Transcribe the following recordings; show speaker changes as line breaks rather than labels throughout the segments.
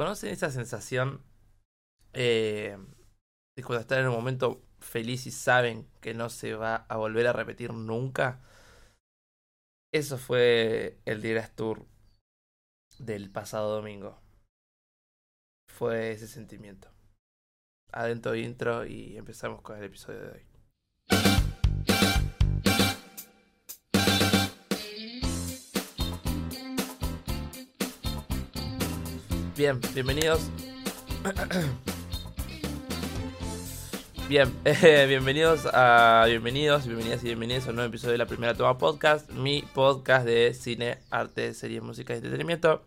¿Conocen esa sensación eh, de cuando están en un momento feliz y saben que no se va a volver a repetir nunca? Eso fue el Dieras Tour del pasado domingo. Fue ese sentimiento. Adentro intro y empezamos con el episodio de hoy. Bien, bienvenidos. Bien, eh, bienvenidos a bienvenidos, bienvenidas y bienvenidos a un nuevo episodio de la Primera Toma Podcast, mi podcast de cine, arte, series, música y entretenimiento.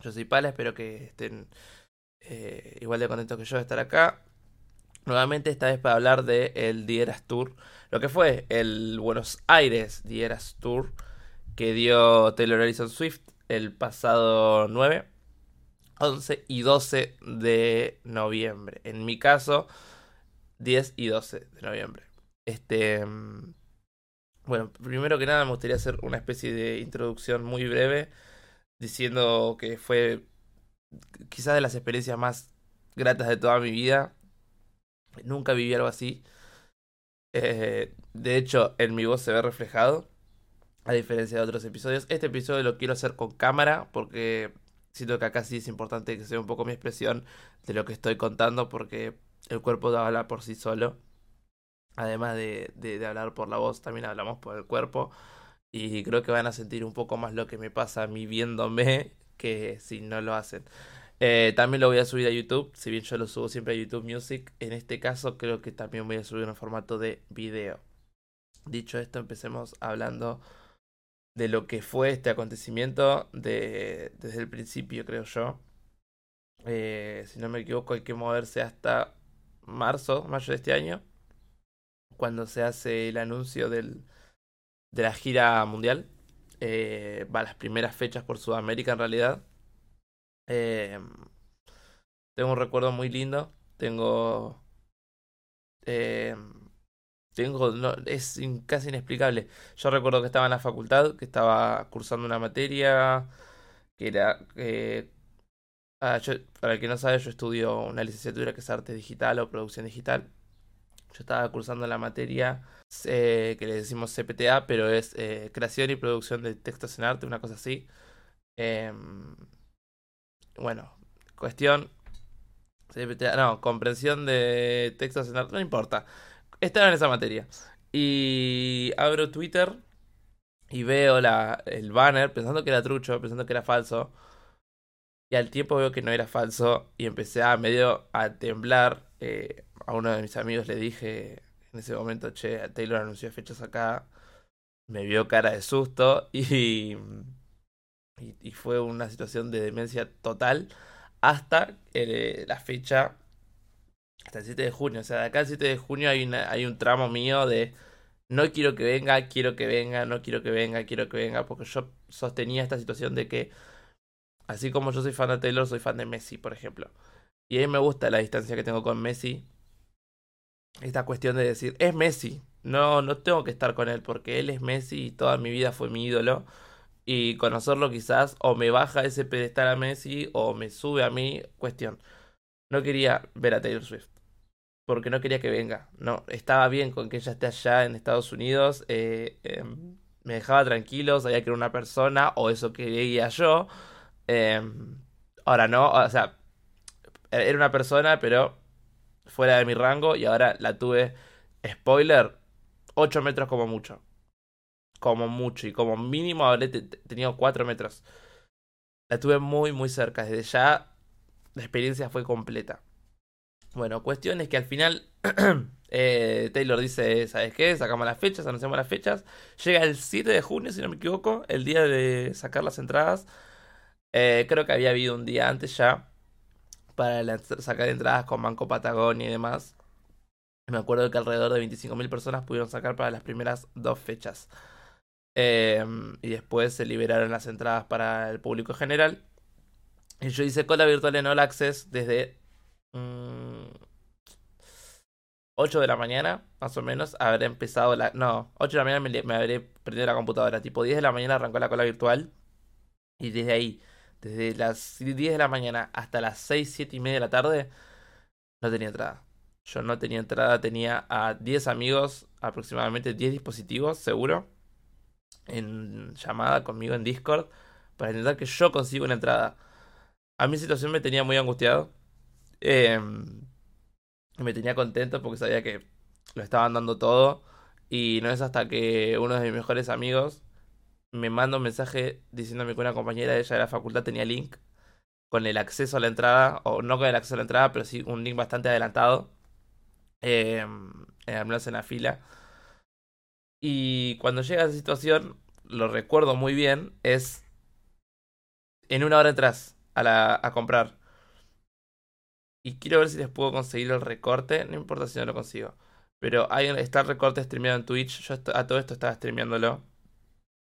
Yo soy Pala, espero que estén eh, igual de contentos que yo de estar acá. Nuevamente, esta vez para hablar de el Dieras Tour, lo que fue el Buenos Aires Dieras Tour que dio Taylor Harrison Swift el pasado 9 11 y 12 de noviembre. En mi caso, 10 y 12 de noviembre. Este. Mm, bueno, primero que nada me gustaría hacer una especie de introducción muy breve diciendo que fue quizás de las experiencias más gratas de toda mi vida. Nunca viví algo así. Eh, de hecho, en mi voz se ve reflejado, a diferencia de otros episodios. Este episodio lo quiero hacer con cámara porque siento que acá sí es importante que sea un poco mi expresión de lo que estoy contando porque el cuerpo habla por sí solo. Además de, de, hablar por la voz, también hablamos por el cuerpo. Y creo que van a sentir un poco más lo que me pasa a mí viéndome que si no lo hacen. Eh, también lo voy a subir a YouTube, si bien yo lo subo siempre a YouTube Music, en este caso creo que también voy a subir en formato de video. Dicho esto, empecemos hablando de lo que fue este acontecimiento de, desde el principio, creo yo. Eh, si no me equivoco, hay que moverse hasta marzo, mayo de este año, cuando se hace el anuncio del, de la gira mundial. Eh, va a las primeras fechas por Sudamérica en realidad. Eh, tengo un recuerdo muy lindo. Tengo. Tengo, no, es casi inexplicable. Yo recuerdo que estaba en la facultad, que estaba cursando una materia que era... Eh, ah, para el que no sabe, yo estudio una licenciatura que es arte digital o producción digital. Yo estaba cursando la materia eh, que le decimos CPTA, pero es eh, creación y producción de textos en arte, una cosa así. Em, bueno, cuestión... CPTA, no, comprensión de textos en arte, no importa. Estaba en esa materia. Y abro Twitter y veo la, el banner pensando que era trucho, pensando que era falso. Y al tiempo veo que no era falso y empecé a medio a temblar. Eh, a uno de mis amigos le dije en ese momento, che, Taylor anunció fechas acá. Me vio cara de susto y, y, fue una situación de demencia total hasta eh, la fecha hasta el 7 de junio. O sea, de acá al 7 de junio hay, hay un tramo mío de no quiero que venga, quiero que venga, no quiero que venga, quiero que venga, porque yo sostenía esta situación de que, así como yo soy fan de Taylor, soy fan de Messi, por ejemplo. Y a mí me gusta la distancia que tengo con Messi. Esta cuestión de decir, es Messi, no, no tengo que estar con él, porque él es Messi y toda mi vida fue mi ídolo. Y conocerlo quizás o me baja ese pedestal a Messi o me sube a mí, cuestión. No quería ver a Taylor Swift porque no quería que venga. No, estaba bien con que ella esté allá en Estados Unidos. Eh, em, me dejaba tranquilo, sabía que era una persona, o eso quería yo. Em, ahora no, o sea, era una persona, pero fuera de mi rango, y ahora la tuve, spoiler, 8 metros como mucho. Como mucho, y como mínimo habré tenido 4 metros. La tuve muy, muy cerca. Desde ya, la experiencia fue completa. Bueno, cuestión es que al final eh, Taylor dice, ¿sabes qué? Sacamos las fechas, anunciamos las fechas. Llega el 7 de junio, si no me equivoco, el día de sacar las entradas. Eh, creo que había habido un día antes ya para sacar entradas con Banco Patagonia y demás. Me acuerdo que alrededor de 25.000 personas pudieron sacar para las primeras dos fechas. Em, y después se liberaron las entradas para el público general. Yo hice cola virtual en All Access desde 8 mm, de la mañana, más o menos, habré empezado la... No, 8 de la mañana me, habré prendido la computadora. Tipo 10 de la mañana arrancó la cola virtual. Y desde ahí, desde las 10 de la mañana hasta las 6, 7 y media de la tarde, no tenía entrada. Yo no tenía entrada, tenía a 10 amigos, aproximadamente 10 dispositivos, seguro, en llamada conmigo en Discord, para intentar que yo consiga una entrada. A mi situación me tenía muy angustiado. Em, me tenía contento porque sabía que lo estaban dando todo. Y no es hasta que uno de mis mejores amigos me manda un mensaje diciéndome que una compañera de ella de la facultad tenía link con el acceso a la entrada, o no con el acceso a la entrada, pero sí un link bastante adelantado, eh, al en la fila. Y cuando llega esa situación, lo recuerdo muy bien, es en una hora atrás a, a comprar. Y quiero ver si les puedo conseguir el recorte, no importa si no lo consigo. Pero hay, está el recorte streameado en Twitch, yo a todo esto estaba streameándolo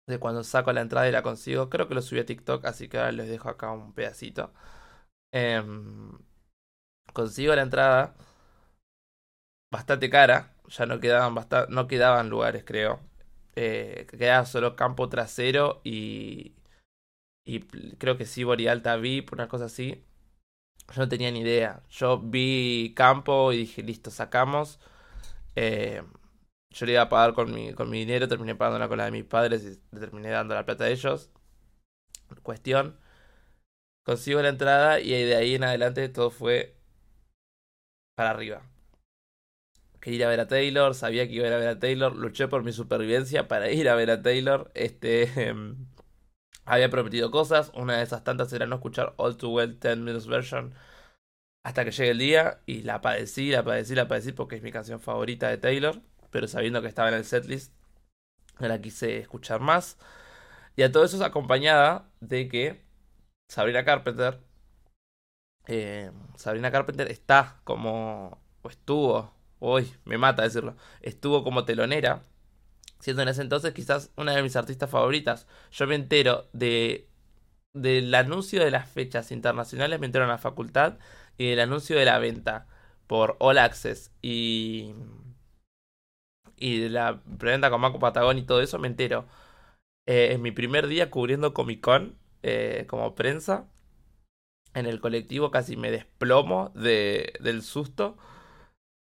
de cuando saco la entrada y la consigo. Creo que lo subí a TikTok, así que ahora les dejo acá un pedacito. Em, consigo la entrada bastante cara, ya no quedaban, no quedaban lugares, creo. Eh, quedaba solo campo trasero y, y creo que sí, Alta VIP, una cosa así. Yo no tenía ni idea. Yo vi campo y dije, listo, sacamos. Eh, yo le iba a pagar con mi, con mi dinero, terminé pagando con la de mis padres y terminé dando la plata a ellos. Cuestión. Consigo la entrada y de ahí en adelante todo fue para arriba. Quería ir a ver a Taylor, sabía que iba a ir a ver a Taylor, luché por mi supervivencia para ir a ver a Taylor. Este em, había prometido cosas, una de esas tantas era no escuchar All Too Well 10 Minutes Version hasta que llegue el día y la padecí, la padecí, la padecí porque es mi canción favorita de Taylor pero sabiendo que estaba en el setlist, no la quise escuchar más. Y a todo eso es acompañada de que Sabrina Carpenter, eh, Sabrina Carpenter está como, o estuvo, uy, me mata decirlo, estuvo como telonera, siendo en ese entonces quizás una de mis artistas favoritas. Yo me entero de del anuncio de las fechas internacionales, me entero en la facultad, y del anuncio de la venta por All Access y y de la preventa con Marco Patagón y todo eso me entero. Eh, en mi primer día cubriendo Comic Con eh, como prensa, en el colectivo casi me desplomo de, del susto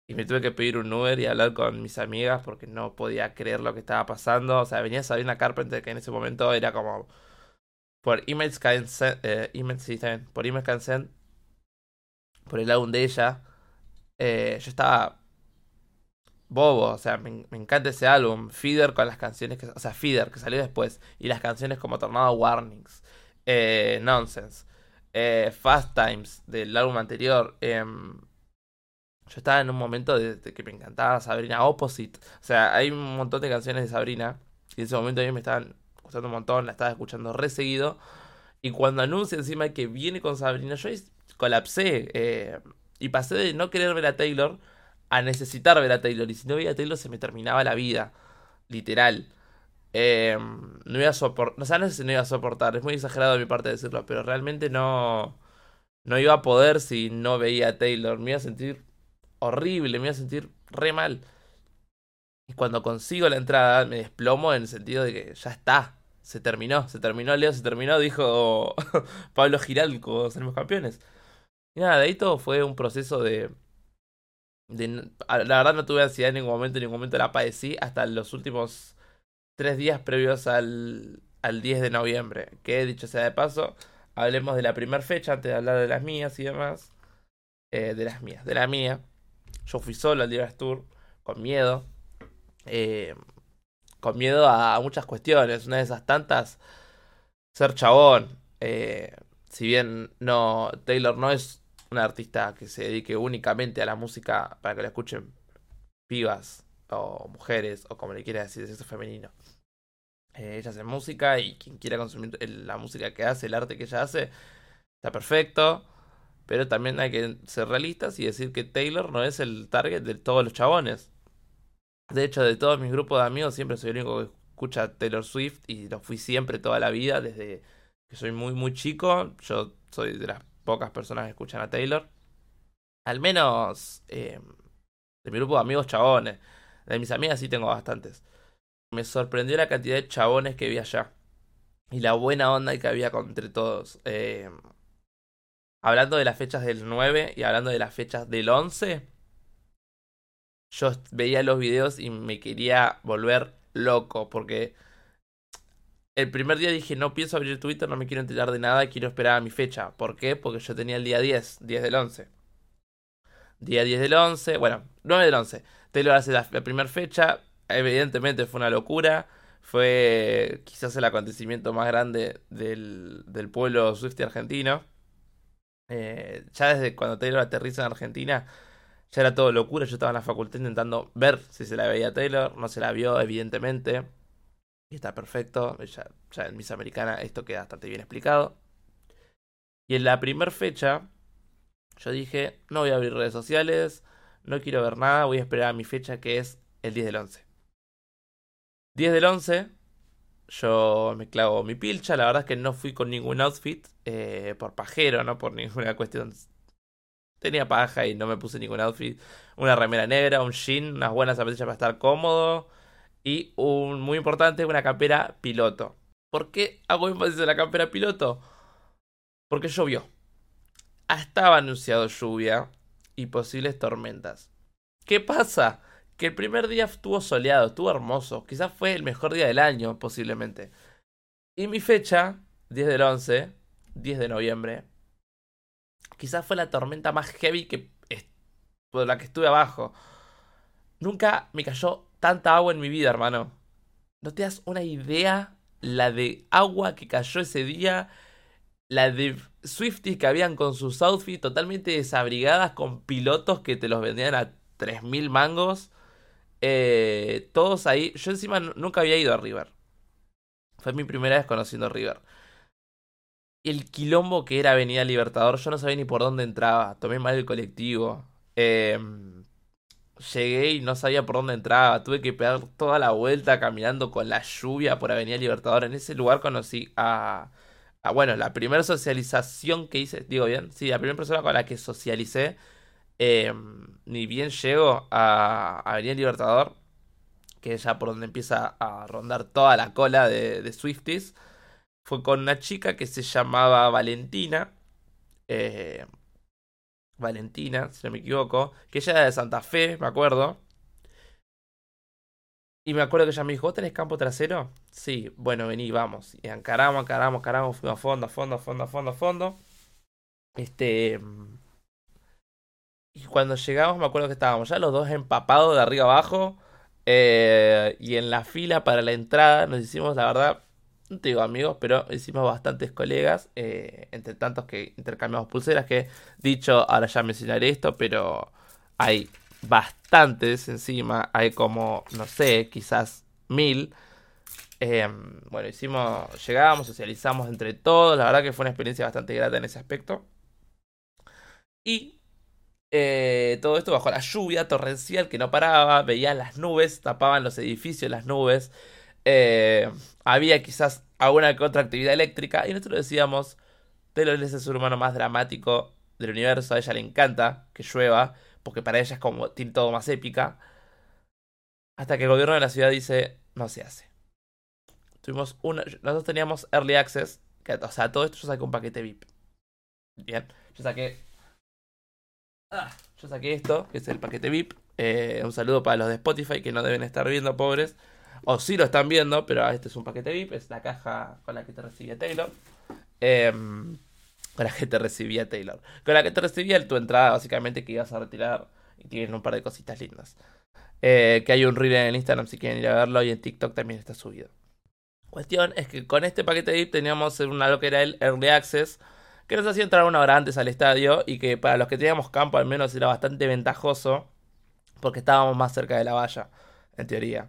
y me tuve que pedir un Uber y hablar con mis amigas porque no podía creer lo que estaba pasando. O sea, venía Sabrina Carpenter que en ese momento era como por emails consent, eh, emails, sí, por emails consent, por el álbum de ella. Eh, yo estaba bobo, o sea, me, encanta ese álbum. Feeder con las canciones que. O sea, Feeder, que salió después. Y las canciones como Tornado Warnings. Eh, Nonsense. Eh, Fast Times del álbum anterior. Em, yo estaba en un momento de, que me encantaba Sabrina Opposite. O sea, hay un montón de canciones de Sabrina. Y en ese momento a mí me estaban gustando un montón. La estaba escuchando re seguido. Y cuando anuncia encima que viene con Sabrina, yo colapsé. Eh, y pasé de no querer ver a Taylor a necesitar ver a Taylor. Y si no veía a Taylor se me terminaba la vida. Literal. Eh, no iba a soportar. O sea, no sé si no iba a soportar. Es muy exagerado de mi parte decirlo. Pero realmente no. No iba a poder si no veía a Taylor. Me iba a sentir horrible. Me iba a sentir re mal. Y cuando consigo la entrada me desplomo en el sentido de que ya está. Se terminó, se terminó, Leo, se terminó, dijo Pablo Giral cuando salimos campeones. Y nada, de ahí todo fue un proceso de, la verdad no tuve ansiedad en ningún momento, en ningún momento la padecí hasta los últimos tres días previos al, al 10 de noviembre. Que dicho sea de paso, hablemos de la primera fecha antes de hablar de las mías y demás. Eh, de las mías, de la mía. Yo fui solo al Divas Tour, con miedo. Eh, con miedo a, muchas cuestiones. Una de esas tantas, ser chabón. Eh, si bien no, Taylor no es un artista que se dedique únicamente a la música para que la escuchen pibas o mujeres o como le quiera decir de sexo femenino. Eh, ella hace música y quien quiera consumir la música que hace, el arte que ella hace, está perfecto. Pero también hay que ser realistas y decir que Taylor no es el target de todos los chabones. De hecho, de todos mis grupos de amigos, siempre soy el único que escucha Taylor Swift y lo fui siempre toda la vida, desde que soy muy, muy chico. Yo soy de las pocas personas que escuchan a Taylor. Al menos eh, de mi grupo de amigos chabones. De mis amigas sí tengo bastantes. Me sorprendió la cantidad de chabones que vi allá. y la buena onda que había entre todos. Eh, hablando de las fechas del 9 y hablando de las fechas del 11, yo veía los videos y me quería volver loco porque el primer día dije no pienso abrir Twitter, no me quiero enterar de nada, quiero esperar a mi fecha. ¿Por qué? Porque yo tenía el día 10, 10 del 11. Día 10 del 11, bueno, 9 del 11. Taylor hace la, la primera fecha, evidentemente fue una locura fue quizás el acontecimiento más grande del, del pueblo Swift argentino. Eh, ya desde cuando Taylor aterriza en Argentina, ya era todo locura. Yo estaba en la facultad intentando ver si se la veía Taylor. No se la vio, evidentemente. Y está perfecto. Ya, ya en Miss Americana esto queda bastante bien explicado. Y en la primera fecha, yo dije: No voy a abrir redes sociales, no quiero ver nada, voy a esperar a mi fecha que es el 10 del 11. 10 del 11, yo me clavo mi pilcha. La verdad es que no fui con ningún outfit eh, por pajero, no por ninguna cuestión. Tenía paja y no me puse ningún outfit. Una remera negra, un jean, unas buenas zapatillas para estar cómodo. Y un muy importante, una campera piloto. ¿Por qué hago énfasis en la campera piloto? Porque llovió. Estaba anunciado lluvia y posibles tormentas. ¿Qué pasa? Que el primer día estuvo soleado, estuvo hermoso. Quizás fue el mejor día del año, posiblemente. Y mi fecha, 10 del 11, 10 de noviembre, quizás fue la tormenta más heavy que por la que estuve abajo. Nunca me cayó tanta agua en mi vida, hermano. ¿No te das una idea la de agua que cayó ese día? La de Swifties que habían con sus outfits totalmente desabrigadas con pilotos que te los vendían a 3.000 mangos. Eh, todos ahí. Yo encima nunca había ido a River. Fue mi primera vez conociendo River. El quilombo que era Avenida Libertador, yo no sabía ni por dónde entraba. Tomé mal el colectivo. Em, llegué y no sabía por dónde entraba. Tuve que pegar toda la vuelta caminando con la lluvia por Avenida Libertador. En ese lugar conocí a. a bueno, la primera socialización que hice. Digo bien, sí, la primera persona con la que socialicé Em, ni bien llego a Avenida Libertador, que es ya por donde empieza a rondar toda la cola de, Swifties, fue con una chica que se llamaba Valentina. Eh, Valentina, si no me equivoco, que ella era de Santa Fe, me acuerdo. Y me acuerdo que ella me dijo, ¿vos tenés campo trasero? Sí, bueno, vení, vamos. Y encaramos, encaramos, encaramos, fuimos a fondo, a fondo, a fondo, a fondo, a fondo. Este... Y cuando llegamos me acuerdo que estábamos ya los dos empapados de arriba abajo. Eh, y en la fila para la entrada nos hicimos, la verdad, no te digo amigos, pero hicimos bastantes colegas. Eh, entre tantos que intercambiamos pulseras. Que dicho, ahora ya mencionaré esto, pero hay bastantes encima. Hay como, no sé, quizás mil. Em, bueno, hicimos, llegamos, socializamos entre todos. La verdad que fue una experiencia bastante grata en ese aspecto. Y eh, todo esto bajo la lluvia torrencial que no paraba, veía las nubes, tapaban los edificios, las nubes. Eh, había quizás alguna que otra actividad eléctrica y nosotros decíamos, Taylor es el ser humano más dramático del universo, a ella le encanta que llueva, porque para ella es como, tiene todo más épica. Hasta que el gobierno de la ciudad dice, no se hace. Tuvimos una, nosotros teníamos Early Access, o sea, todo esto yo saqué un paquete VIP. Bien, yo saqué Ah, yo saqué esto, que es el paquete VIP. Eh, un saludo para los de Spotify que no deben estar viendo, pobres. O sí lo están viendo, pero este es un paquete VIP. Es la caja con la que te recibía Taylor. Em, con la que te recibía Taylor. Con la que te recibía tu entrada, básicamente, que ibas a retirar. Y tienen un par de cositas lindas. Eh, que hay un reel en el Instagram si quieren ir a verlo. Y en TikTok también está subido. Cuestión es que con este paquete VIP teníamos una lo que era el Early Access que nos hacía entrar una hora antes al estadio y que para los que teníamos campo al menos era bastante ventajoso porque estábamos más cerca de la valla, en teoría.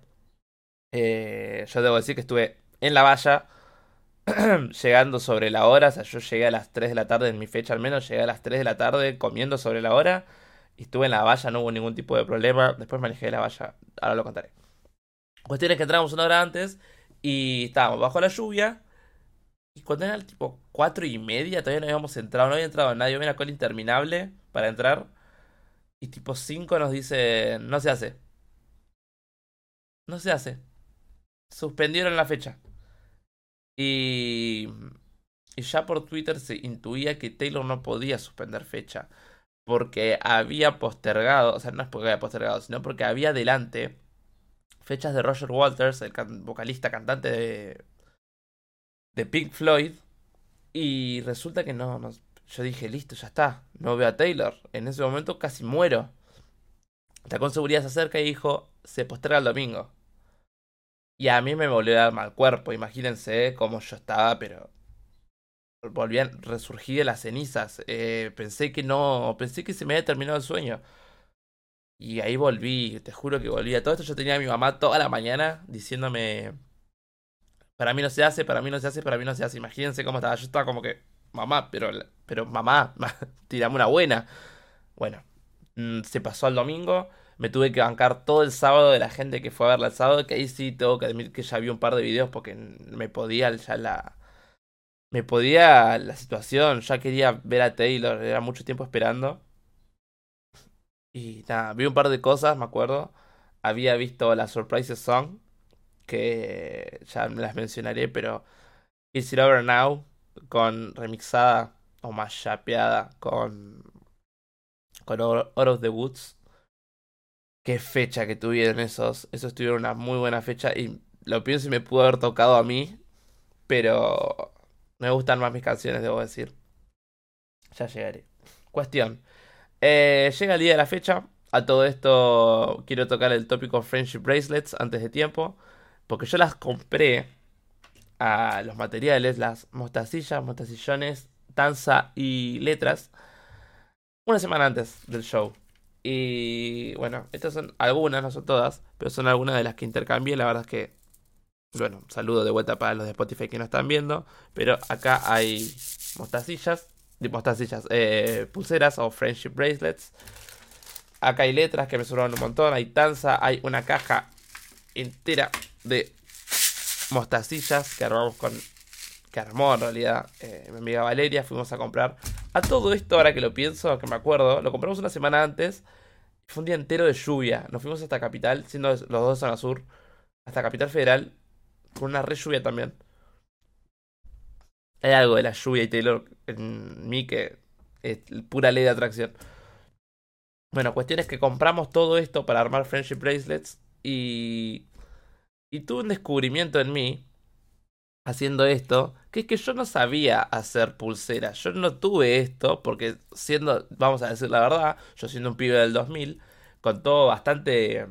Eh, yo debo decir que estuve en la valla llegando sobre la hora, o sea, yo llegué a las 3 de la tarde, en mi fecha al menos, llegué a las 3 de la tarde comiendo sobre la hora y estuve en la valla, no hubo ningún tipo de problema, después de la valla, ahora lo contaré. Cuestión es que entramos una hora antes y estábamos bajo la lluvia cuando era tipo cuatro y media, todavía no habíamos entrado, no había entrado nadie, había una cola interminable para entrar. Y tipo 5 nos dice, no se hace. No se hace. Suspendieron la fecha. Y y ya por Twitter se intuía que Taylor no podía suspender fecha. Porque había postergado, o sea, no es porque había postergado, sino porque había delante fechas de Roger Walters, el vocalista cantante de, de Pink Floyd. Y resulta que no, yo dije, listo, ya está, no veo a Taylor. En ese momento casi muero. La con seguridad se acerca y dijo, se posterga el domingo. Y a mí me volvió a dar mal cuerpo, imagínense cómo yo estaba, pero volví a resurgir de las cenizas. Eh, pensé que no, pensé que se me había terminado el sueño. Y ahí volví, te juro que volví a todo esto. Yo tenía a mi mamá toda la mañana diciéndome, para mí no se hace, para mí no se hace, para mí no se hace. Imagínense cómo estaba. Yo estaba como que, mamá, pero, pero mamá, tirame una buena. Bueno, mm, se pasó al domingo. Me tuve que bancar todo el sábado de la gente que fue a verla el sábado. Que ahí sí tengo que admitir que ya vi un par de videos porque me podía ya la. Me podía la situación. Ya quería ver a Taylor. Era mucho tiempo esperando. Y nada, vi un par de cosas, me acuerdo. Había visto la Surprise Song. Que ya las mencionaré, pero. Is It Over Now con remixada o más chapeada con con Out of the Woods. Qué fecha que tuvieron esos. Esos tuvieron una muy buena fecha y lo pienso y me pudo haber tocado a mí, pero me gustan más mis canciones, debo decir. Ya llegaré. Cuestión. Eh, llega el día de la fecha. A todo esto quiero tocar el tópico Friendship Bracelets antes de tiempo. Porque yo las compré a los materiales, las mostacillas, mostacillones, danza y letras, una semana antes del show. Y bueno, estas son algunas, no son todas, pero son algunas de las que intercambié. La verdad es que, bueno, saludo de vuelta para los de Spotify que no están viendo. Pero acá hay mostacillas, mostacillas, eh, pulseras o friendship bracelets. Acá hay letras que me sobraron un montón. Hay tanza, hay una caja entera de mostacillas que armamos con. que armó en realidad eh, mi amiga Valeria. Fuimos a comprar. A todo esto, ahora que lo pienso, que me acuerdo, lo compramos una semana antes. Fue un día entero de lluvia. Nos fuimos hasta Capital, siendo los dos de zona sur, hasta Capital Federal, con una re lluvia también. Hay algo de la lluvia y Taylor en mí que es pura ley de atracción. Bueno, cuestión es que compramos todo esto para armar Friendship Bracelets y y tuve un descubrimiento en mí, haciendo esto, que es que yo no sabía hacer pulseras. Yo no tuve esto, porque siendo, vamos a decir la verdad, yo siendo un pibe del 2000, con todo bastante,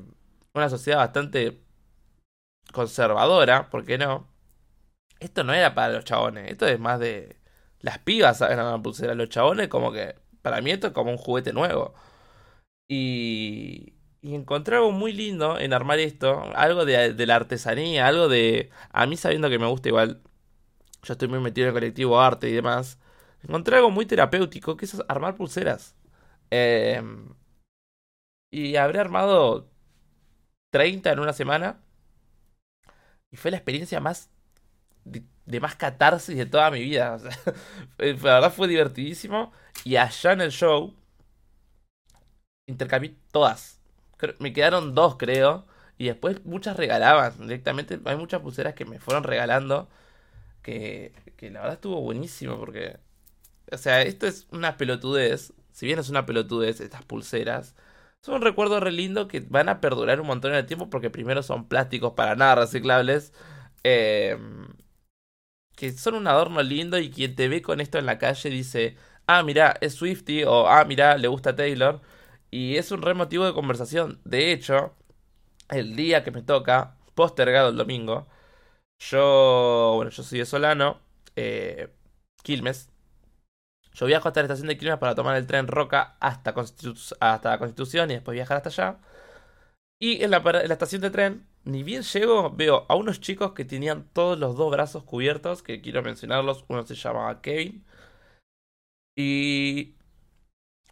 una sociedad bastante conservadora, ¿por qué no? Esto no era para los chabones, esto es más de... Las pibas saben una pulsera, los chabones como que... Para mí esto es como un juguete nuevo. Y, y encontré algo muy lindo en armar esto, algo de, la artesanía, algo de... A mí sabiendo que me gusta igual, yo estoy muy metido en el colectivo arte y demás, encontré algo muy terapéutico, que es armar pulseras. Em, y habré armado 30 en una semana. Y fue la experiencia más... De, más catarsis de toda mi vida. la verdad fue divertidísimo. Y allá en el show... Intercambié todas me quedaron dos, creo. Y después muchas regalaban directamente. Hay muchas pulseras que me fueron regalando. Que, que la verdad estuvo buenísimo porque... O sea, esto es una pelotudez. Si bien es una pelotudez, estas pulseras. Son un recuerdo re lindo que van a perdurar un montón en el tiempo porque primero son plásticos para nada reciclables. Em, que son un adorno lindo y quien te ve con esto en la calle dice, ah, mira, es Swifty o ah, mira, le gusta Taylor. Y es un re motivo de conversación. De hecho, el día que me toca, postergado el domingo, yo, bueno, yo soy de Solano, eh, Quilmes. Yo viajo hasta la estación de Quilmes para tomar el tren Roca hasta, hasta la Constitución y después viajar hasta allá. Y en la, en la estación de tren, ni bien llego, veo a unos chicos que tenían todos los dos brazos cubiertos, que quiero mencionarlos. Uno se llamaba Kevin. Y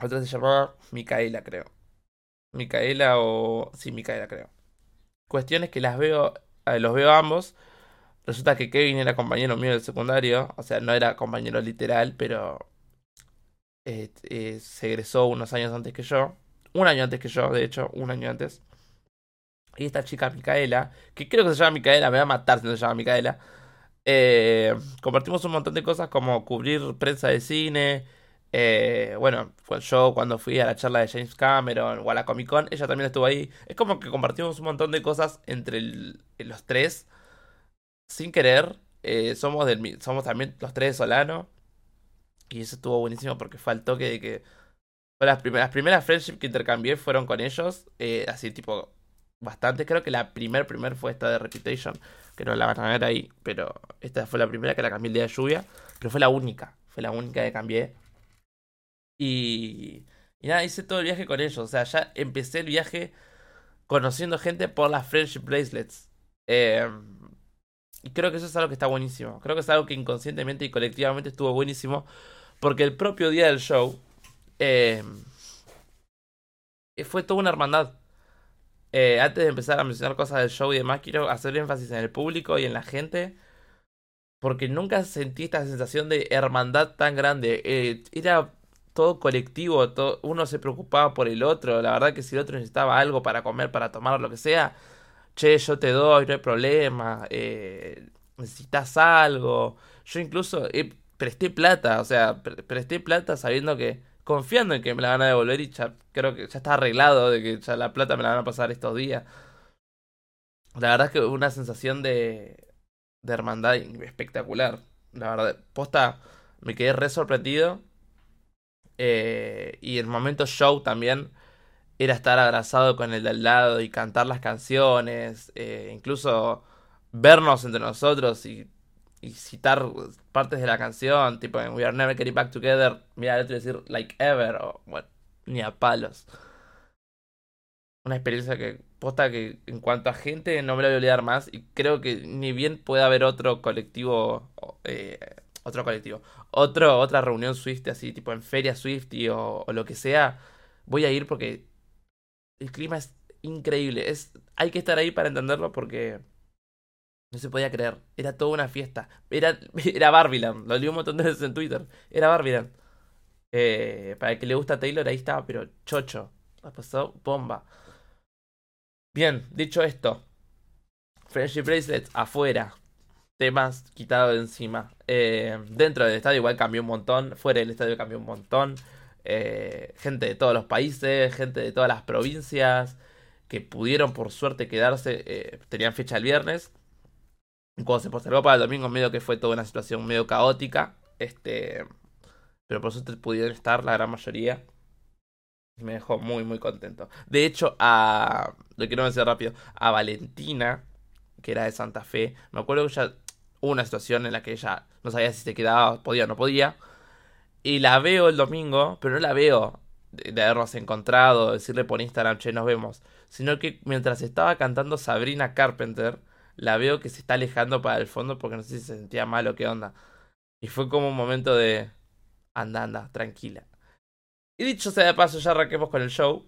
otra se llamaba Micaela, creo. Micaela o... Sí, Micaela, creo. Cuestiones que las veo, eh, los veo ambos. Resulta que Kevin era compañero mío del secundario. O sea, no era compañero literal, pero... Eh, eh, se egresó unos años antes que yo. Un año antes que yo, de hecho, un año antes. Y esta chica Micaela, que creo que se llama Micaela, me va a matar si no se llama Micaela. Eh, compartimos un montón de cosas como cubrir prensa de cine. Eh, bueno, fue yo cuando fui a la charla de James Cameron o a la Comic Con, ella también estuvo ahí. Es como que compartimos un montón de cosas entre los tres, sin querer. Eh, somos, del, somos también los tres de Solano. Y eso estuvo buenísimo porque fue al toque de que las primeras, primeras friendships que intercambié fueron con ellos. así tipo, bastante. Creo que la primer, primer fue esta de Reputation que no la van a ver ahí, pero esta fue la primera que la cambié el día de lluvia, pero fue la única, fue la única que cambié. Y, y nada, hice todo el viaje con ellos, o sea, ya empecé el viaje conociendo gente por las Friendship Bracelets. Em, y creo que eso es algo que está buenísimo, creo que es algo que inconscientemente y colectivamente estuvo buenísimo, porque el propio día del show eh, fue toda una hermandad. Eh, antes de empezar a mencionar cosas del show y demás, quiero hacer énfasis en el público y en la gente. Porque nunca sentí esta sensación de hermandad tan grande. Eh, era todo colectivo, todo, uno se preocupaba por el otro. La verdad que si el otro necesitaba algo para comer, para tomar, lo que sea, che, yo te doy, no hay problema. Eh, necesitas algo. Yo incluso presté plata, o sea, presté plata sabiendo que confiando en que me la van a devolver y ya creo que ya está arreglado de que ya la plata me la van a pasar estos días. La verdad es que una sensación de, de hermandad espectacular. La verdad, posta, me quedé re sorprendido. Eh, y el momento show también era estar abrazado con el de al lado y cantar las canciones. Eh, incluso vernos entre nosotros y y citar partes de la canción, tipo en We Are Never Getting Back Together, mira, le decir Like Ever, o bueno, ni a palos. Una experiencia que, posta que en cuanto a gente no me la voy a olvidar más y creo que ni bien puede haber otro colectivo, eh, otro colectivo, otro, otra reunión Swift así, tipo en Feria Swift o, o lo que sea, voy a ir porque el clima es increíble, es, hay que estar ahí para entenderlo porque no se podía creer. Era toda una fiesta. Era, era. Lo leí un montón de veces en Twitter. Era Barbiland. Eh, para el que le gusta Taylor, ahí estaba, pero chocho. Ha pasado bomba. Bien, dicho esto. Friendship Bracelets afuera. Temas quitados de encima. Eh, dentro del estadio igual cambió un montón. Fuera del estadio cambió un montón. Eh, gente de todos los países, gente de todas las provincias que pudieron por suerte quedarse. tenían fecha el viernes cuando se postergó para el domingo, medio que fue toda una situación medio caótica. Este. Pero por suerte pudieron estar la gran mayoría. Y me dejó muy, muy contento. De hecho, a. Lo quiero decir rápido. A Valentina, que era de Santa Fe. Me acuerdo que ya una situación en la que ella no sabía si se quedaba, podía o no podía. Y la veo el domingo, pero no la veo de, habernos encontrado, decirle por Instagram, che, nos vemos. Sino que mientras estaba cantando Sabrina Carpenter la veo que se está alejando para el fondo porque no sé si se sentía mal o qué onda. Y fue como un momento de... Anda, tranquila. Y dicho sea de paso, ya arranquemos con el show.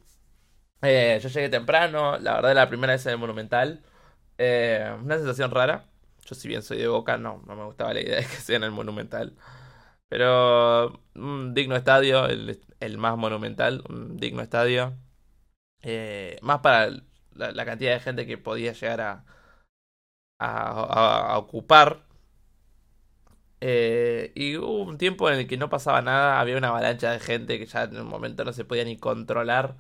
Eh, yo llegué temprano, la verdad la primera vez en el Monumental. Eh, una sensación rara. Yo si bien soy de Boca, no, no me gustaba la idea de que sea en el Monumental. Pero un digno estadio, el, el más monumental, un digno estadio. Eh, más para la, cantidad de gente que podía llegar a, a, ocupar. Eh, y hubo un tiempo en el que no pasaba nada, había una avalancha de gente que ya en un momento no se podía ni controlar.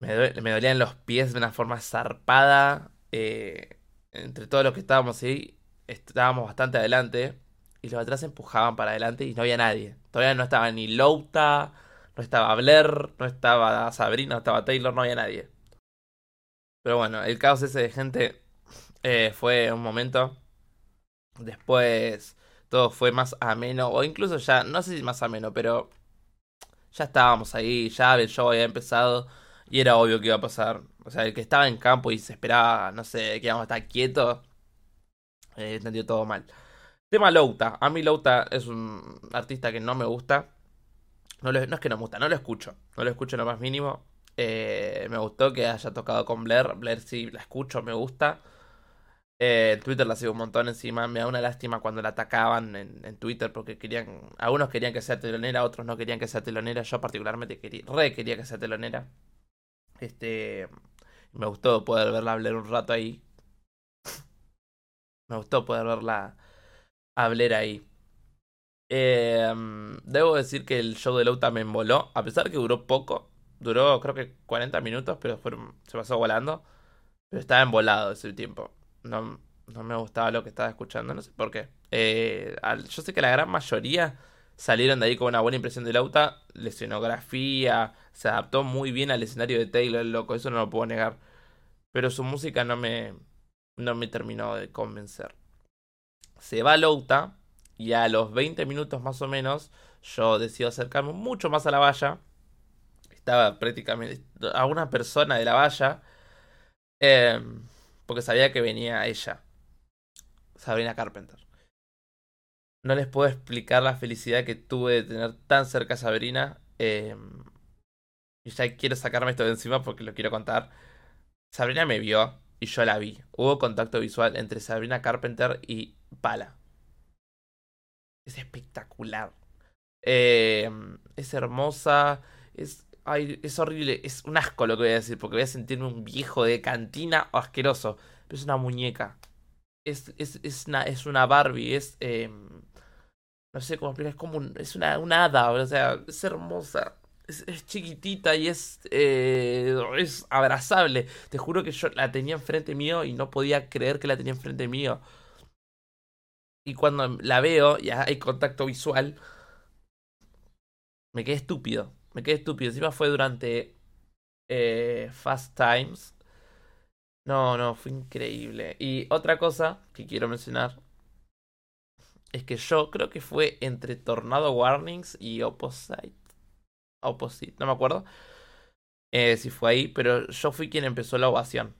Me, me dolían los pies de una forma zarpada. Eh, entre todos los que estábamos ahí, estábamos bastante adelante. Y los atrás empujaban para adelante y no había nadie. Todavía no estaba ni Louta, no estaba Blair, no estaba Sabrina, no estaba Taylor, no había nadie. Pero bueno, el caos ese de gente eh, fue un momento. Después todo fue más ameno, o incluso ya, no sé si más ameno, pero ya estábamos ahí, ya el show había empezado y era obvio que iba a pasar. O sea, el que estaba en campo y se esperaba, no sé, que íbamos a estar quietos, eh, entendió todo mal. Tema Louta. A mí Louta es un artista que no me gusta. No, es que no me gusta, no lo escucho. No lo escucho en lo más mínimo. Eh, me gustó que haya tocado con Blair. Blair sí la escucho, me gusta. Eh, en Twitter la sigo un montón encima. Me da una lástima cuando la atacaban en, Twitter porque querían. Algunos querían que sea telonera, otros no querían que sea telonera. Yo, particularmente, quería, re quería que sea telonera. Este. Me gustó poder verla hablar un rato ahí. Me gustó poder verla hablar ahí. Em, debo decir que el show de Lauta me emboló, a pesar que duró poco. Duró creo que 40 minutos, pero se pasó volando. Pero estaba embolado ese tiempo. No, no me gustaba lo que estaba escuchando, no sé por qué. Eh, yo sé que la gran mayoría salieron de ahí con una buena impresión de Lauta. La escenografía, se adaptó muy bien al escenario de Taylor, loco, eso no lo puedo negar. Pero su música no me, no me terminó de convencer. Se va Lauta y a los 20 minutos más o menos yo decido acercarme mucho más a la valla. Estaba prácticamente a una persona de la valla. Em, porque sabía que venía ella. Sabrina Carpenter. No les puedo explicar la felicidad que tuve de tener tan cerca a Sabrina. Em, y ya quiero sacarme esto de encima porque lo quiero contar. Sabrina me vio y yo la vi. Hubo contacto visual entre Sabrina Carpenter y Pala. Es espectacular. Em, es hermosa. Es, es horrible. Es un asco lo que voy a decir. Porque voy a sentirme un viejo de cantina asqueroso. Pero es una muñeca. Es, es, es, una, es una Barbie. Es. Em, no sé cómo explicar. Es como es una, una hada. O sea, es hermosa. Es, chiquitita y es, eh, es abrazable. Te juro que yo la tenía enfrente mío y no podía creer que la tenía enfrente mío. Y cuando la veo y hay contacto visual, me quedé estúpido. Me quedé estúpido. Encima fue durante eh, Fast Times. No, no, fue increíble. Y otra cosa que quiero mencionar es que yo creo que fue entre Tornado Warnings y Opposite. Opposite, no me acuerdo eh, si fue ahí, pero yo fui quien empezó la ovación.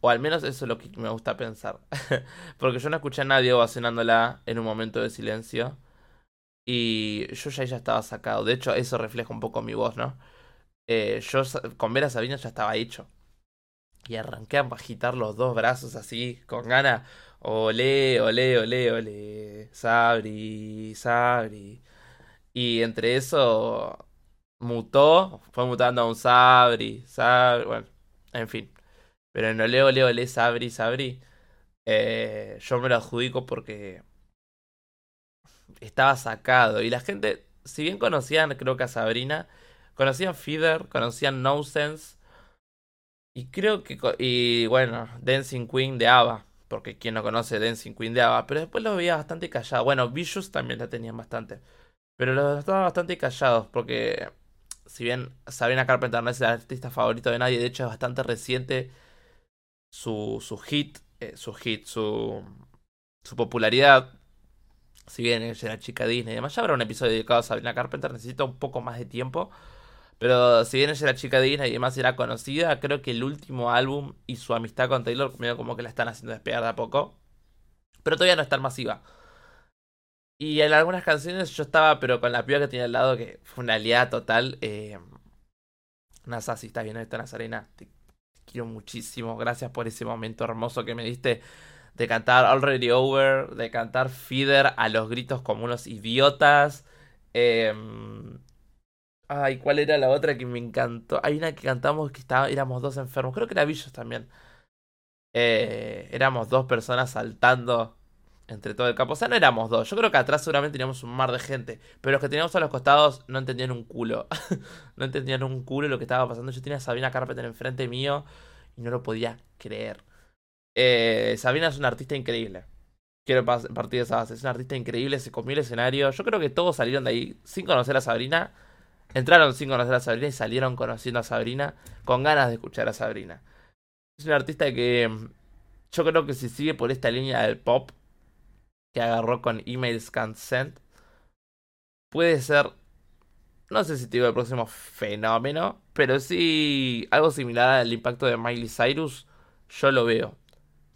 O al menos eso es lo que me gusta pensar. Porque yo no escuché a nadie ovacionándola en un momento de silencio. Y yo ya, ya estaba sacado. De hecho, eso refleja un poco mi voz, ¿no? Eh, yo con ver a Sabina ya estaba hecho. Y arranqué a agitar los dos brazos así, con ganas. Olé, olé, olé, olé. Sabri, Sabri. Y entre eso mutó, fue mutando a un Sabri, Sabri, bueno, en fin. Pero en Ole Ole Ole Sabri Sabri, eh, yo me lo adjudico porque estaba sacado. Y la gente, si bien conocían, creo que a Sabrina, conocían Feeder, conocían No Sense. Y creo que. Y bueno, Dancing Queen de Ava. Porque quien no conoce Dancing Queen. Pero después lo veía bastante callado. Bueno, Vicious también la tenían bastante. Pero los estaban bastante callados. Porque. Si bien Sabrina Carpenter no es el artista favorito de nadie. De hecho, es bastante reciente su, su hit, eh, su hit, su, su popularidad. Si bien ella era chica Disney y demás, ya habrá un episodio dedicado a Sabrina Carpenter, necesita un poco más de tiempo. Pero si bien ella era chica Disney y demás era conocida, creo que el último álbum y su amistad con Taylor medio como que la están haciendo despegar de a poco. Pero todavía no es tan masiva. Y en algunas canciones yo estaba, pero con la piba que tenía al lado, que fue una aliada total. Eh, Nasa, si estás viendo esta Nazarena, quiero muchísimo. Gracias por ese momento hermoso que me diste de cantar Already Over, de cantar Feeder a los gritos como unos idiotas. Em, ay, ¿cuál era la otra que me encantó? Hay una que cantamos que estaba, éramos dos enfermos. Creo que era Villos también. Eh, éramos dos personas saltando entre todo el campo. O sea, no éramos dos. Yo creo que atrás seguramente teníamos un mar de gente. Pero los que teníamos a los costados no entendían un culo. no entendían un culo lo que estaba pasando. Yo tenía a Sabina Carpenter enfrente mío y no lo podía creer. Eh, Sabina es una artista increíble. Quiero partir de esa base. Es una artista increíble, se comió el escenario. Yo creo que todos salieron de ahí sin conocer a Sabrina. Entraron sin conocer a Sabrina y salieron conociendo a Sabrina con ganas de escuchar a Sabrina. Es una artista que mm, yo creo que si sigue por esta línea del pop, que agarró con Emails Consent. Puede ser, no sé si te digo el próximo fenómeno, pero sí algo similar al impacto de Miley Cyrus, yo lo veo.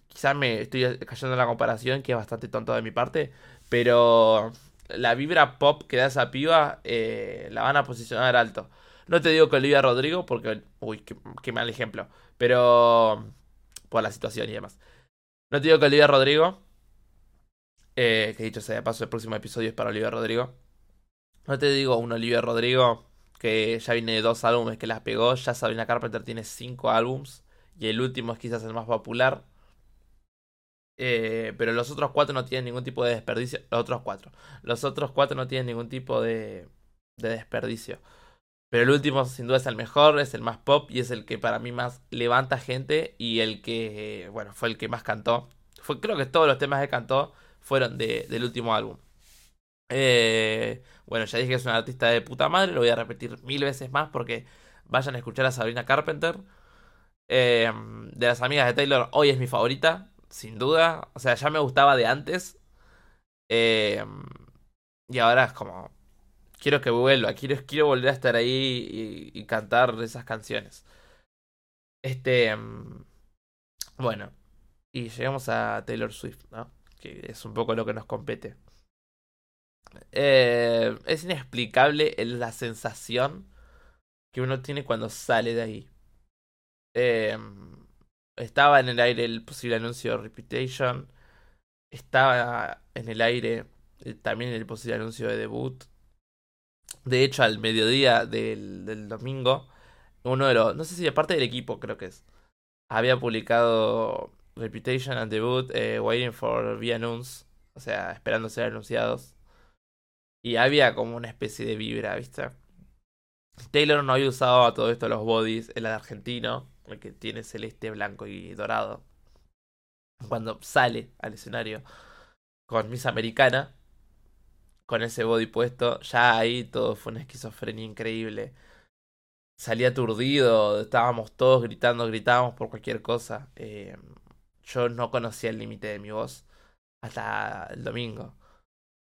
Quizás me estoy cayendo en la comparación, que es bastante tonto de mi parte, pero la vibra pop que da esa piba eh, la van a posicionar alto. No te digo que Olivia Rodrigo, porque, uy, qué, mal ejemplo, pero por la situación y demás. No te digo que Olivia Rodrigo, eh, que dicho sea de paso, el próximo episodio es para Olivia Rodrigo. No te digo un Olivia Rodrigo que ya viene de dos álbumes que las pegó. Ya Sabrina Carpenter tiene cinco álbums. Y el último es quizás el más popular. Eh, pero los otros cuatro no tienen ningún tipo de desperdicio. Los otros cuatro. Los otros cuatro no tienen ningún tipo de, de desperdicio. Pero el último sin duda es el mejor, es el más pop y es el que para mí más levanta gente y el que, bueno, fue el que más cantó. Fue, creo que todos los temas que cantó fueron de, del último álbum. Eh, bueno, ya dije que es una artista de puta madre, lo voy a repetir mil veces más porque vayan a escuchar a Sabrina Carpenter. Eh, de las amigas de Taylor, hoy es mi favorita, sin duda. O sea, ya me gustaba de antes. Eh, y ahora es como, quiero que vuelva, quiero, quiero volver a estar ahí y, cantar esas canciones. Este, mm, bueno, y llegamos a Taylor Swift, ¿no? Que es un poco lo que nos compete. Eh, es inexplicable la sensación que uno tiene cuando sale de ahí. Eh, estaba en el aire el posible anuncio de Reputation. Estaba en el aire eh, también el posible anuncio de debut. De hecho, al mediodía del, del domingo, uno de los, no sé si aparte del equipo, creo que es, había publicado Reputation and Debut, eh, Waiting for the Announce, o sea, esperando ser anunciados. Y había como una especie de vibra, ¿viste? Taylor no había usado a todo esto los bodies, el argentino, el que tiene celeste, blanco y dorado. Cuando sale al escenario con Miss Americana, con ese body puesto, ya ahí todo fue una esquizofrenia increíble. Salía aturdido, estábamos todos gritando, gritábamos por cualquier cosa. Eh, yo no conocía el límite de mi voz hasta el domingo.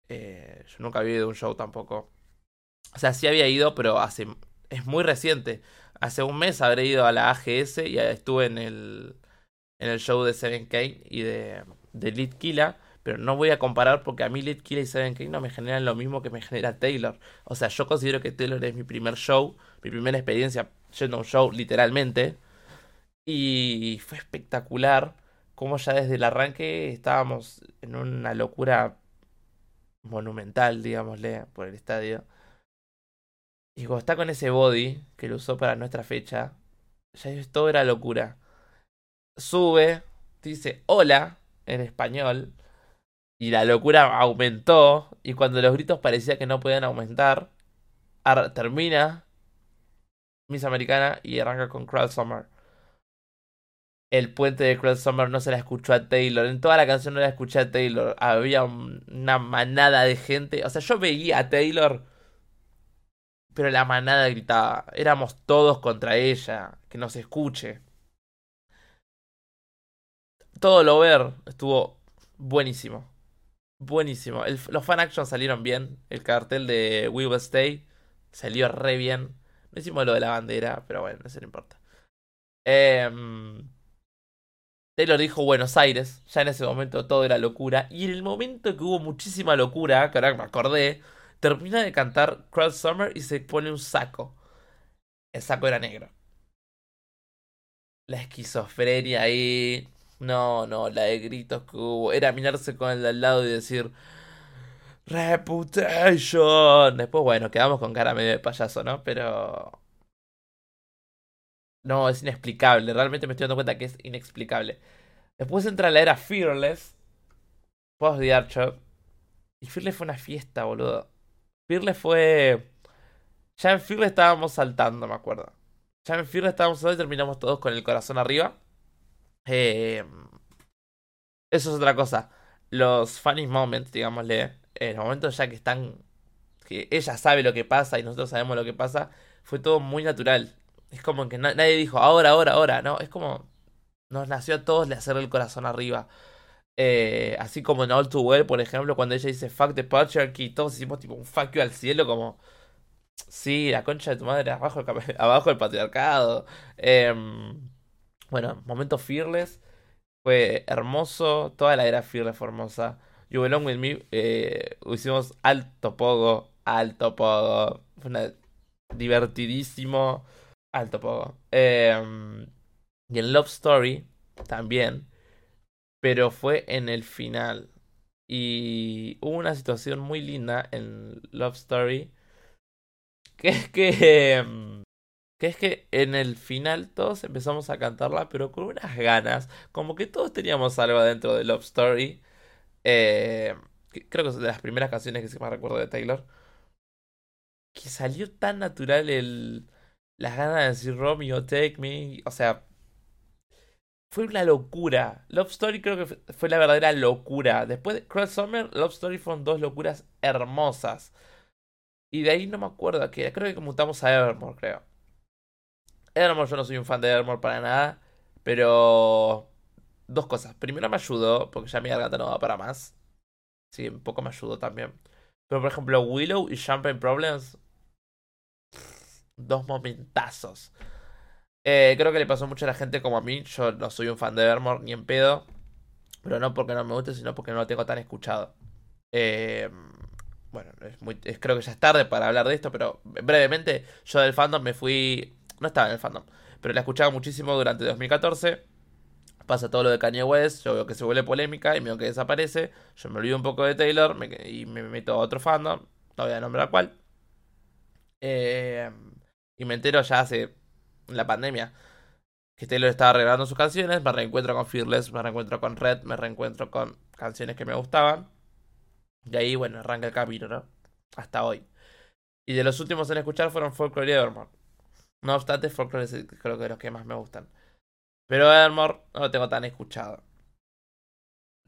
Eh, yo nunca había ido a un show tampoco. O sea, sí había ido, pero hace es muy reciente. Hace un mes habré ido a la AGS y estuve en el en el show de Seven K y de, de Litkila pero no voy a comparar porque a mí Litkila y Seven K no me generan lo mismo que me genera Taylor. O sea, yo considero que Taylor es mi primer show, mi primera experiencia yendo a un show literalmente. Y fue espectacular como ya desde el arranque estábamos en una locura monumental, digámosle, por el estadio. Y cuando está con ese body que lo usó para nuestra fecha, ya todo era locura. Sube, dice hola en español, y la locura aumentó, y cuando los gritos parecía que no podían aumentar, termina Miss Americana y arranca con Crowd Summer el puente de Cruel Summer no se la escuchó a Taylor. En toda la canción no la escuché a Taylor. Había una manada de gente. O sea, yo veía a Taylor. Pero la manada gritaba. Éramos todos contra ella. Que nos escuche. Todo lo ver estuvo buenísimo. Buenísimo. los fan actions salieron bien. El cartel de We Will Stay salió re bien. No hicimos lo de la bandera, pero bueno, eso no importa. Eh, Taylor dijo Buenos Aires, ya en ese momento todo era locura, y en el momento que hubo muchísima locura, que ahora me acordé, termina de cantar Crowd Summer y se pone un saco. El saco era negro. La esquizofrenia ahí. No, no, la de gritos que hubo. Era mirarse con el de al lado y decir. Reputation. Después, bueno, quedamos con cara medio de payaso, ¿no? Pero. No, es inexplicable. Realmente me estoy dando cuenta que es inexplicable. Después entra la era Fearless. Post de Archer. Y Fearless fue una fiesta, boludo. Fearless fue. Ya en Fearless estábamos saltando, me acuerdo. Ya en Fearless estábamos saltando y terminamos todos con el corazón arriba. Eh... Eso es otra cosa. Los funny moments, digámosle. En el momento ya que están. Que ella sabe lo que pasa y nosotros sabemos lo que pasa. Fue todo muy natural. Es como que nadie dijo ahora, ahora, ahora, ¿no? Es como nos nació a todos de hacer el corazón arriba. Eh, así como en All Too Well, por ejemplo, cuando ella dice fuck the patriarchy, todos hicimos tipo un fuck you al cielo, como sí, la concha de tu madre, abajo abajo el patriarcado. Em, bueno, momento fearless, fue hermoso, toda la era fearless fue hermosa. You Belong With Me, eh, hicimos alto pogo, alto pogo, fue divertidísimo. Alto poco. Em, y en Love Story también. Pero fue en el final. Y hubo una situación muy linda en Love Story. Que es que. Em, Que es que en el final todos empezamos a cantarla, pero con unas ganas. Como que todos teníamos algo dentro de Love Story. Eh, creo que es de las primeras canciones que se me recuerdo de Taylor. Que salió tan natural el. Las ganas de decir Romeo, take me. O sea. Fue una locura. Love Story creo que fue la verdadera locura. Después de Cruel Summer, Love Story fueron dos locuras hermosas. Y de ahí no me acuerdo que creo que mutamos a Evermore, creo. Evermore, yo no soy un fan de Evermore para nada. Pero. Dos cosas. Primero me ayudó, porque ya mi garganta no va para más. Sí, un poco me ayudó también. Pero por ejemplo, Willow y Champagne Problems. Dos momentazos. Eh, creo que le pasó mucho a la gente como a mí. Yo no soy un fan de Evermore ni en pedo. Pero no porque no me guste, sino porque no lo tengo tan escuchado. Eh, bueno, creo que ya es tarde para hablar de esto, pero brevemente, yo del fandom me fui. No estaba en el fandom, pero la escuchaba muchísimo durante 2014. Pasa todo lo de Kanye West, yo veo que se vuelve polémica y veo que desaparece. Yo me olvido un poco de Taylor y me meto a otro fandom, no voy a nombrar cuál. Eh, y me entero ya hace la pandemia que Taylor estaba regalando sus canciones. Me reencuentro con Fearless, me reencuentro con Red, me reencuentro con canciones que me gustaban. Y ahí, bueno, arranca el camino, ¿no? Hasta hoy. Y de los últimos en escuchar fueron Folklore y Evermore. No obstante, Folklore es creo que de los que más me gustan. Pero Evermore no lo tengo tan escuchado.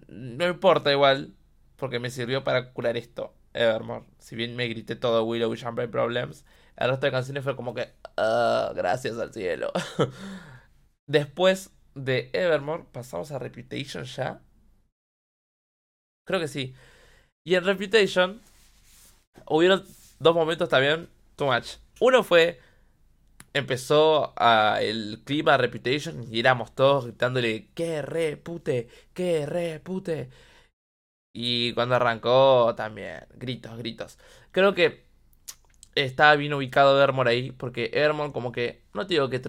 No importa igual, porque me sirvió para curar esto, Evermore. Si bien me grité todo Willow y Problems, el resto de canciones fue como que, ah, gracias al cielo. Después de Evermore, pasamos a Reputation ya. Creo que sí. Y en Reputation hubieron dos momentos también too much. Uno fue empezó el clima de Reputation y éramos todos gritándole que repute, que repute. Y cuando arrancó también, gritos, gritos. Creo que estaba bien ubicado Evermore ahí, porque Evermore como que, no te digo que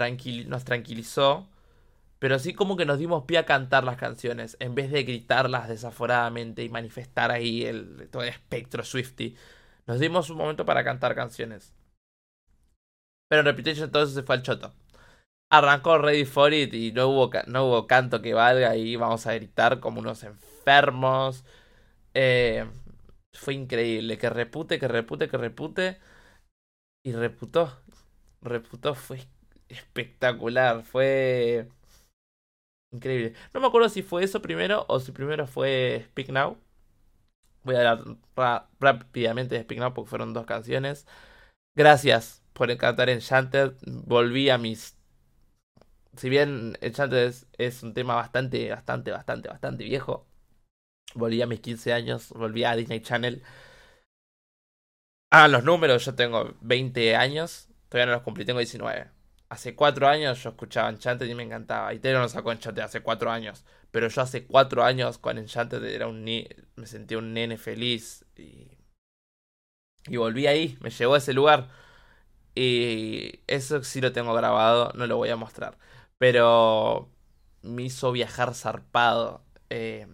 nos tranquilizó, pero sí como que nos dimos pie a cantar las canciones, en vez de gritarlas desaforadamente y manifestar ahí el, todo el espectro Swifty. Nos dimos un momento para cantar canciones. Pero en Reputation entonces se fue al choto. Arrancó Ready for It y no hubo, no hubo canto que valga y vamos a gritar como unos enfermos. Eh, fue increíble. Que repute, que repute, que repute. Y reputó. Reputó, fue espectacular. Fue Increíble. No me acuerdo si fue eso primero o si primero fue Speak Now. Voy a hablar rápidamente de Speak Now porque fueron dos canciones. Gracias por cantar Enchanted. Volví a mis. Si bien Enchanted es, es un tema bastante, bastante, bastante, bastante viejo. Volví a mis 15 años. Volví a Disney Channel. Ah, los números. Yo tengo 20 años. Todavía no los cumplí. Tengo 19 hace cuatro años yo escuchaba Enchanted y me encantaba. Y Taylor no sacó Enchanted hace cuatro años. Pero yo hace cuatro años con Enchanted era un me sentía un nene feliz. Y, y volví ahí, me llevó a ese lugar. Y eso sí lo tengo grabado, no lo voy a mostrar. Pero me hizo viajar zarpado. Eh,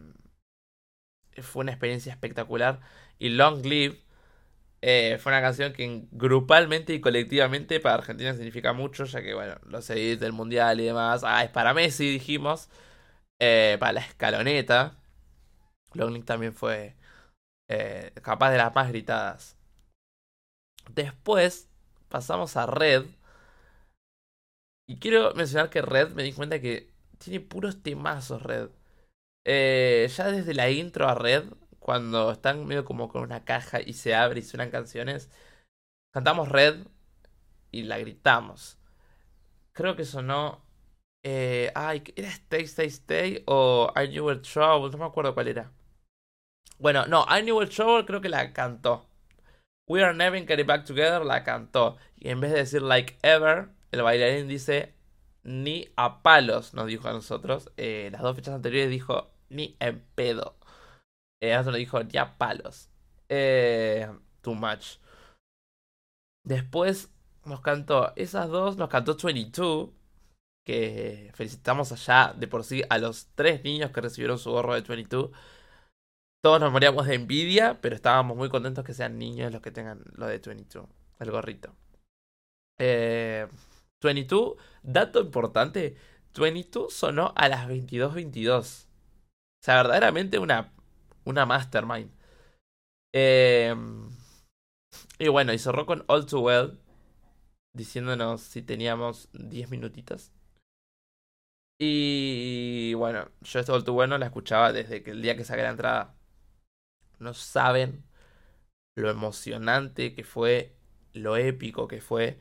fue una experiencia espectacular. Y Long Live eh, fue una canción que grupalmente y colectivamente para Argentina significa mucho, ya que, bueno, los edits del mundial y demás. Ah, es para Messi, dijimos. Eh, para la escaloneta. Long también fue eh, capaz de las más gritadas. Después pasamos a Red. Y quiero mencionar que Red me di cuenta que tiene puros temazos Red. ya desde la intro a Red cuando están medio como con una caja y se abre y suenan canciones, cantamos Red y la gritamos. Creo que sonó. Eh, ay, ¿era Stay, Stay, Stay? O I Knew It Trouble? No me acuerdo cuál era. Bueno, no, I Knew It Trouble creo que la cantó. We Are Never Getting Back Together la cantó. Y en vez de decir like ever, el bailarín dice ni a palos, nos dijo a nosotros. Eh, las dos fechas anteriores dijo ni en pedo. Eh, lo dijo ya palos. Eh, too much. Después nos cantó esas dos, nos cantó 22. Que felicitamos allá de por sí a los tres niños que recibieron su gorro de 22. Todos nos moríamos de envidia, pero estábamos muy contentos que sean niños los que tengan lo de 22, el gorrito. Eh, 22, dato importante, 22 sonó a las 22.22. O sea, verdaderamente una, una mastermind. Em, y bueno, y cerró con All Too Well, diciéndonos si teníamos 10 minutitos. Y bueno, yo esto All Too Well no la escuchaba desde que el día que saqué la entrada. No saben lo emocionante que fue, lo épico que fue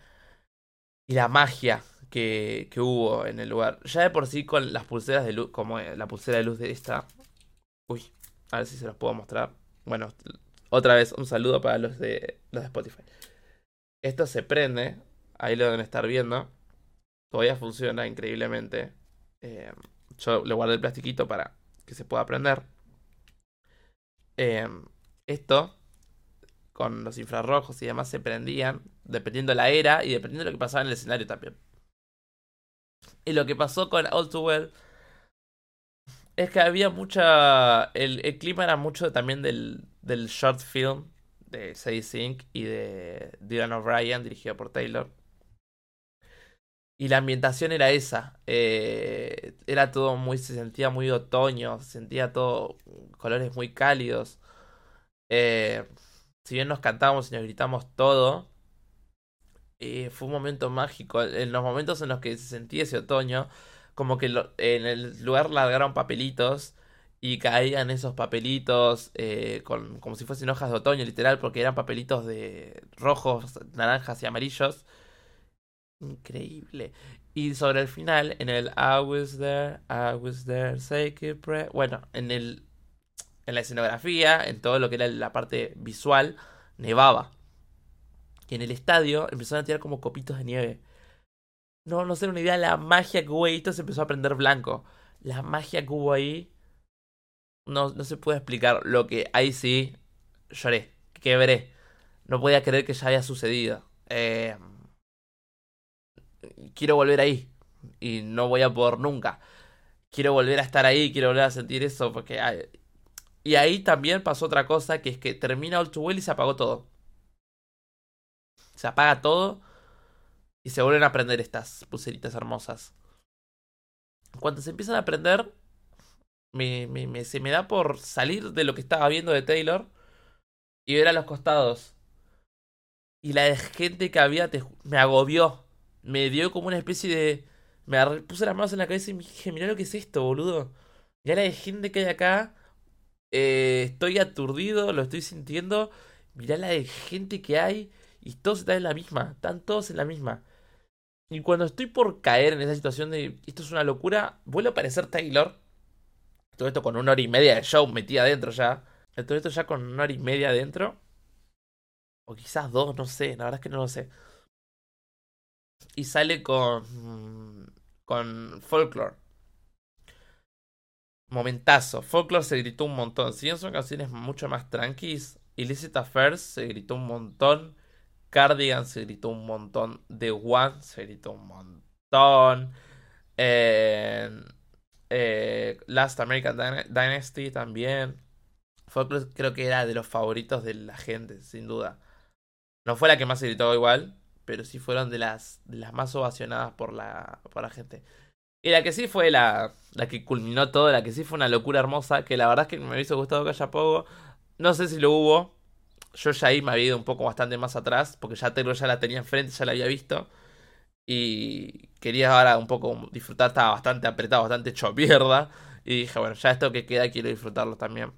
y la magia que, que hubo en el lugar. Ya de por sí con las pulseras de luz, como eh, la pulsera de luz de esta. Uy, a ver si se los puedo mostrar. Bueno, otra vez un saludo para los de los de Spotify. Esto se prende, ahí lo deben estar viendo. Todavía funciona increíblemente. Eh, yo le guardé el plastiquito para que se pueda prender. Eh, esto con los infrarrojos y demás se prendían, dependiendo de la era y dependiendo de lo que pasaba en el escenario también. Y lo que pasó con All Too Well es que había mucha. El, clima era mucho también del, del short film de Sadie Sink y de Dylan O'Brien, dirigido por Taylor. Y la ambientación era esa. Eh, era todo muy. Se sentía muy otoño. Se sentía todo. Colores muy cálidos. Eh, si bien nos cantábamos y nos gritamos todo, eh, fue un momento mágico. En los momentos en los que se sentía ese otoño, como que en el lugar largaron papelitos y caían esos papelitos eh, con, como si fuesen hojas de otoño, literal, porque eran papelitos de rojos, naranjas y amarillos. Increíble. Y sobre el final, en el I was there, I was there, say it Bueno, en el en la escenografía, en todo lo que era la parte visual, nevaba. Y en el estadio empezaron a tirar como copitos de nieve. No, no sé una idea la magia que hubo ahí. Se empezó a prender blanco. La magia que hubo ahí. No, no se puede explicar. Lo que ahí sí lloré. Quebré. No podía creer que ya había sucedido. Eh, quiero volver ahí. Y no voy a poder nunca. Quiero volver a estar ahí. Quiero volver a sentir eso. Porque y ahí también pasó otra cosa, que es que termina All Too Well y se apagó todo. Se apaga todo y se vuelven a prender estas pulseritas hermosas. Cuando se empiezan a prender, me, me, se me da por salir de lo que estaba viendo de Taylor y ver a los costados. Y la gente que había me agobió. Me dio como una especie de... Me puse las manos en la cabeza y me dije, mirá lo que es esto, boludo. Mirá la gente que hay acá eh, estoy aturdido, lo estoy sintiendo. Mirá la de gente que hay. Y todos están en la misma. Están todos en la misma. Y cuando estoy por caer en esa situación de esto es una locura, vuelve a aparecer Taylor. Todo esto con una hora y media de show metida adentro ya. Todo esto ya con una hora y media adentro. O quizás dos, no sé. La verdad es que no lo sé. Y sale con. con Folklore. Momentazo. Folklore se gritó un montón. Si bien son canciones mucho más tranquis, Illicit Affairs se gritó un montón. Cardigan se gritó un montón. The One se gritó un montón. Eh, Last American Dynasty también. Folklore creo que era de los favoritos de la gente, sin duda. No fue la que más se gritó igual, pero sí fueron de las, más ovacionadas por la, por la gente. Y la que sí fue la, la que culminó todo, la que sí fue una locura hermosa, que la verdad es que me hubiese gustado que haya poco. No sé si lo hubo. Yo ya ahí me había ido un poco bastante más atrás, porque ya Taylor ya la tenía enfrente, ya la había visto. Y quería ahora un poco disfrutar, estaba bastante apretado, bastante hecho mierda. Y dije, bueno, ya esto que queda quiero disfrutarlo también.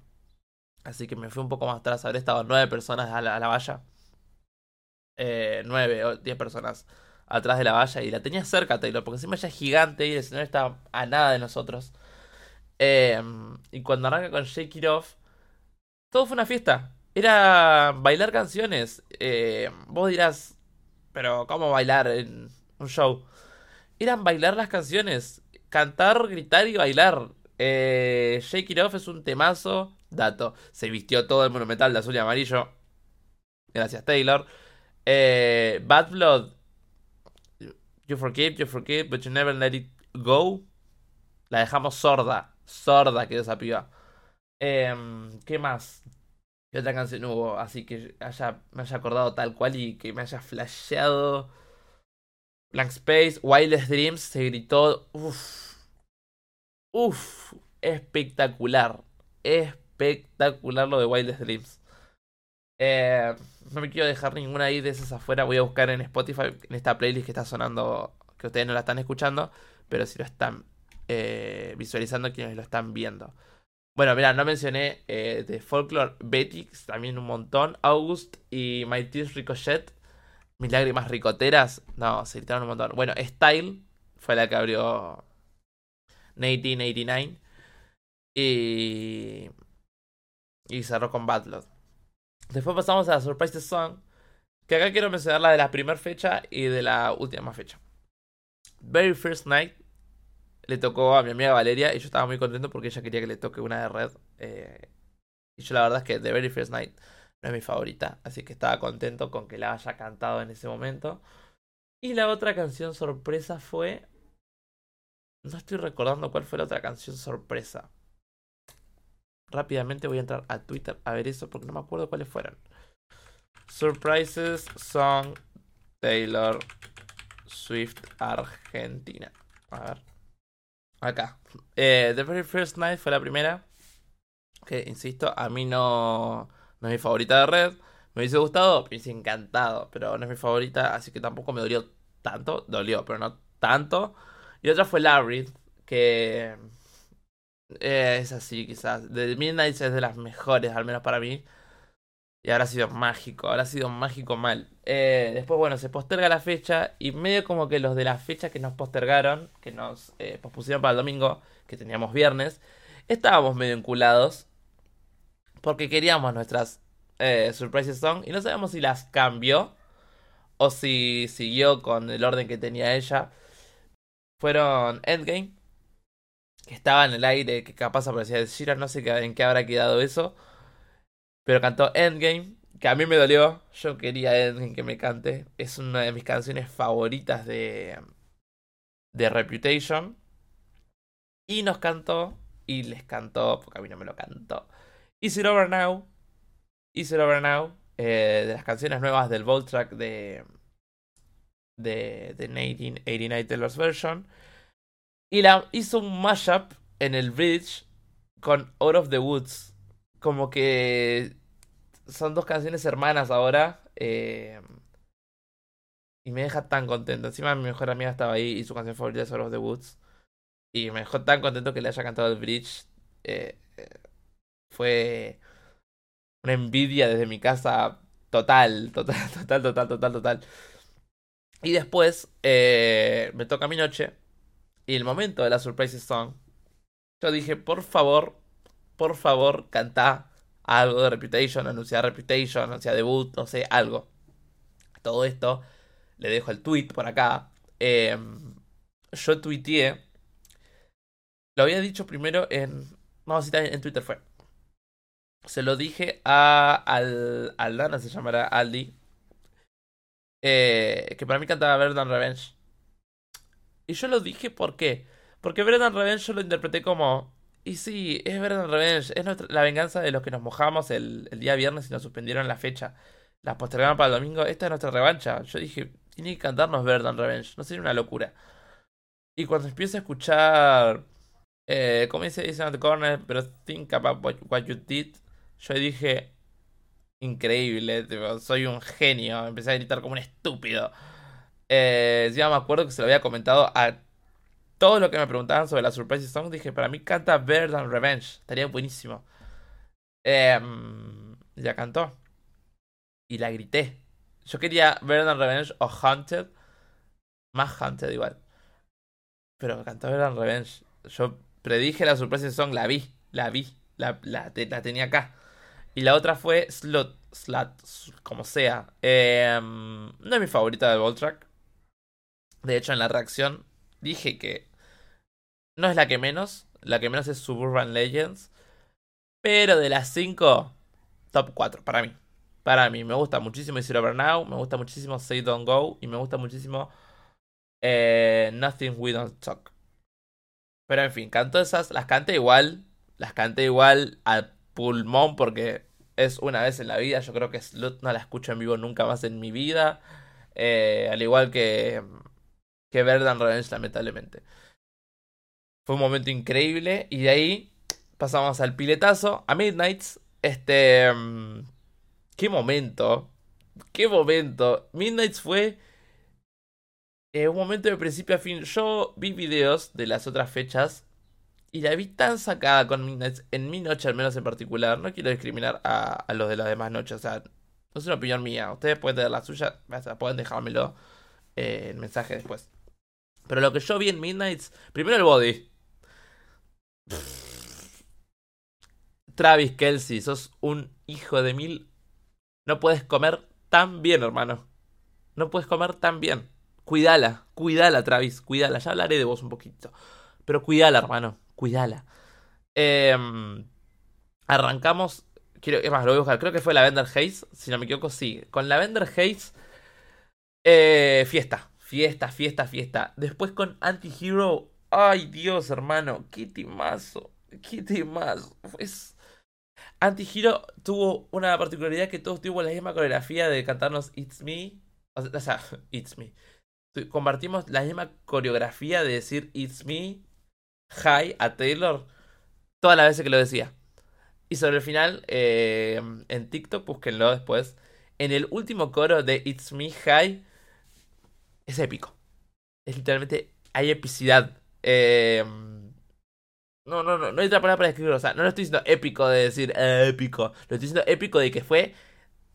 Así que me fui un poco más atrás, habré estado nueve personas a la, valla. Eh, nueve o diez personas atrás de la valla y la tenía cerca Taylor, porque encima ella es gigante y el escenario está a nada de nosotros. Em, y cuando arranca con Shake It Off, todo fue una fiesta. Era bailar canciones. Eh, vos dirás, pero ¿cómo bailar en un show? Eran bailar las canciones. Cantar, gritar y bailar. Eh, Shake It Off es un temazo. Dato. Se vistió todo el monumental de azul y amarillo. Gracias, Taylor. Eh, Bad Blood You forgive, you forgive, but you never let it go. La dejamos sorda. Sorda quedó esa piba. Em, ¿Qué más? ¿Qué otra canción hubo? Así que haya, me haya acordado tal cual y que me haya flasheado. Blank Space, Wildest Dreams, se gritó. Uff. Uff. Espectacular. Espectacular lo de Wildest Dreams. Eh, no me quiero dejar ninguna ahí de esas afuera. Voy a buscar en Spotify, en esta playlist que está sonando, que ustedes no la están escuchando, pero si lo están eh, visualizando quienes lo están viendo. Bueno, mira, no mencioné eh, de Folklore Betix, también un montón. August y My Tears Ricochet. Mis lágrimas ricoteras. No, se gritaron un montón. Bueno, Style fue la que abrió 1989. Y. Y cerró con Battle. Después pasamos a la Surprise Song. Que acá quiero mencionar la de la primera fecha y de la última fecha. Very First Night le tocó a mi amiga Valeria y yo estaba muy contento porque ella quería que le toque una de Red. Eh, y yo la verdad es que The Very First Night no es mi favorita, así que estaba contento con que la haya cantado en ese momento. Y la otra canción sorpresa fue... No estoy recordando cuál fue la otra canción sorpresa. Rápidamente voy a entrar a Twitter a ver eso porque no me acuerdo cuáles fueron. Surprises Song Taylor Swift Argentina. A ver. Acá. Eh, The Very First Night fue la primera. Que, insisto, a mí no, no es mi favorita de Red. Me hubiese gustado, me hubiese encantado, pero no es mi favorita, así que tampoco me dolió tanto. Dolió, pero no tanto. Y otra fue Larry, que eh, es así quizás. The Midnight es de las mejores, al menos para mí. Y ahora ha sido mágico, ahora ha sido mágico mal. Eh, después, bueno, se posterga la fecha y medio como que los de la fecha que nos postergaron, que nos eh, pospusieron para el domingo, que teníamos viernes, estábamos medio enculados porque queríamos nuestras eh, Surprises Song y no sabemos si las cambió o si siguió con el orden que tenía ella. Fueron Endgame, que estaba en el aire, que capaz aparecía de Shira, no sé en qué habrá quedado eso. Pero cantó Endgame, que a mí me dolió. Yo quería Endgame que me cante. Es una de mis canciones favoritas de, de Reputation. Y nos cantó, y les cantó, porque a mí no me lo cantó. Is It Over Now. Is It Over Now. Eh, de las canciones nuevas del Vault Track de, de, de 1989 Taylor's Version. Y la hizo un mashup en el bridge con Out of the Woods como que son dos canciones hermanas ahora. Eh, y me deja tan contento. Encima mi mejor amiga estaba ahí y su canción favorita es Out of the Woods. Y me dejó tan contento que le haya cantado el bridge. Eh, fue una envidia desde mi casa total, total, total, total, total, total. Y después eh, me toca mi noche. Y el momento de la Surprise Song. Yo dije, por favor, por favor, canta algo de Reputation, anuncia Reputation, anuncia debut, no sé, algo. Todo esto, le dejo el tweet por acá. Em, yo tuiteé. Lo había dicho primero en. No, si en Twitter fue. Se lo dije a al, Aldana, se llamará Aldi. Eh, que para mí cantaba Verdan Revenge. Y yo lo dije, ¿por qué? Porque Verdan Revenge yo lo interpreté como y sí, es Verdant Revenge. Es la venganza de los que nos mojamos el, día viernes y nos suspendieron la fecha. La postergaron para el domingo. Esta es nuestra revancha. Yo dije, tiene que cantarnos Verdant Revenge. No sería una locura. Y cuando empiezo a escuchar. Eh, ¿Cómo dice? The corner, pero think about what, you did. Yo dije. Increíble, soy un genio. Empecé a gritar como un estúpido. Eh, ya me acuerdo que se lo había comentado a todo lo que me preguntaban sobre la Surprise Song, dije, para mí canta Better Than Revenge. Estaría buenísimo. Em, ya cantó. Y la grité. Yo quería Better Than Revenge o Haunted. Más Haunted igual. Pero cantó Better Than Revenge. Yo predije la Surprise Song, la vi. La vi. La, la, tenía acá. Y la otra fue Slot. Slut. Como sea. Em, no es mi favorita de Track. De hecho, en la reacción dije que no es la que menos. La que menos es Suburban Legends. Pero de las 5, top 4 para mí. Para mí, me gusta muchísimo Is Over Now, me gusta muchísimo Say Don't Go y me gusta muchísimo eh, Nothing We Don't Talk. Pero en fin, canto esas, las canté igual, las canté igual al pulmón porque es una vez en la vida. Yo creo que Slut no la escucho en vivo nunca más en mi vida. Eh, al igual que que Verdan Revenge, lamentablemente. Fue un momento increíble y de ahí pasamos al piletazo, a Midnights. Este... Mm, ¿Qué momento? ¿Qué momento? Midnights fue... Eh, un momento de principio a fin. Yo vi videos de las otras fechas y la vi tan sacada con Midnights, en mi noche al menos en particular. No quiero discriminar a, los de las demás noches, o sea, no es una opinión mía. Ustedes pueden tener la suya, pueden dejármelo eh, en mensaje después. Pero lo que yo vi en Midnights, primero el body. Travis Kelsey, sos un hijo de mil. No puedes comer tan bien, hermano. No puedes comer tan bien. Cuídala, cuídala, Travis, cuídala. Ya hablaré de vos un poquito. Pero cuídala, hermano, cuídala. Em, arrancamos. Quiero, es más, lo voy a buscar. Creo que fue Lavender Haze. Si no me equivoco, sí. Con Lavender Haze. Eh, fiesta. Fiesta, fiesta, fiesta. Después con Anti-Hero. Ay, Dios, hermano. Qué timazo. Qué timazo. Antihero tuvo una particularidad que todos tuvimos la misma coreografía de cantarnos It's Me. O sea, It's Me. Compartimos la misma coreografía de decir It's Me, Hi a Taylor todas las veces que lo decía. Y sobre el final, eh, en TikTok, búsquenlo después. En el último coro de It's Me Hi, es épico. Es literalmente, hay epicidad. Eh, no, no, no, no hay otra palabra para describirlo. O sea, no lo estoy diciendo épico de decir eh, épico. Lo estoy diciendo épico de que fue.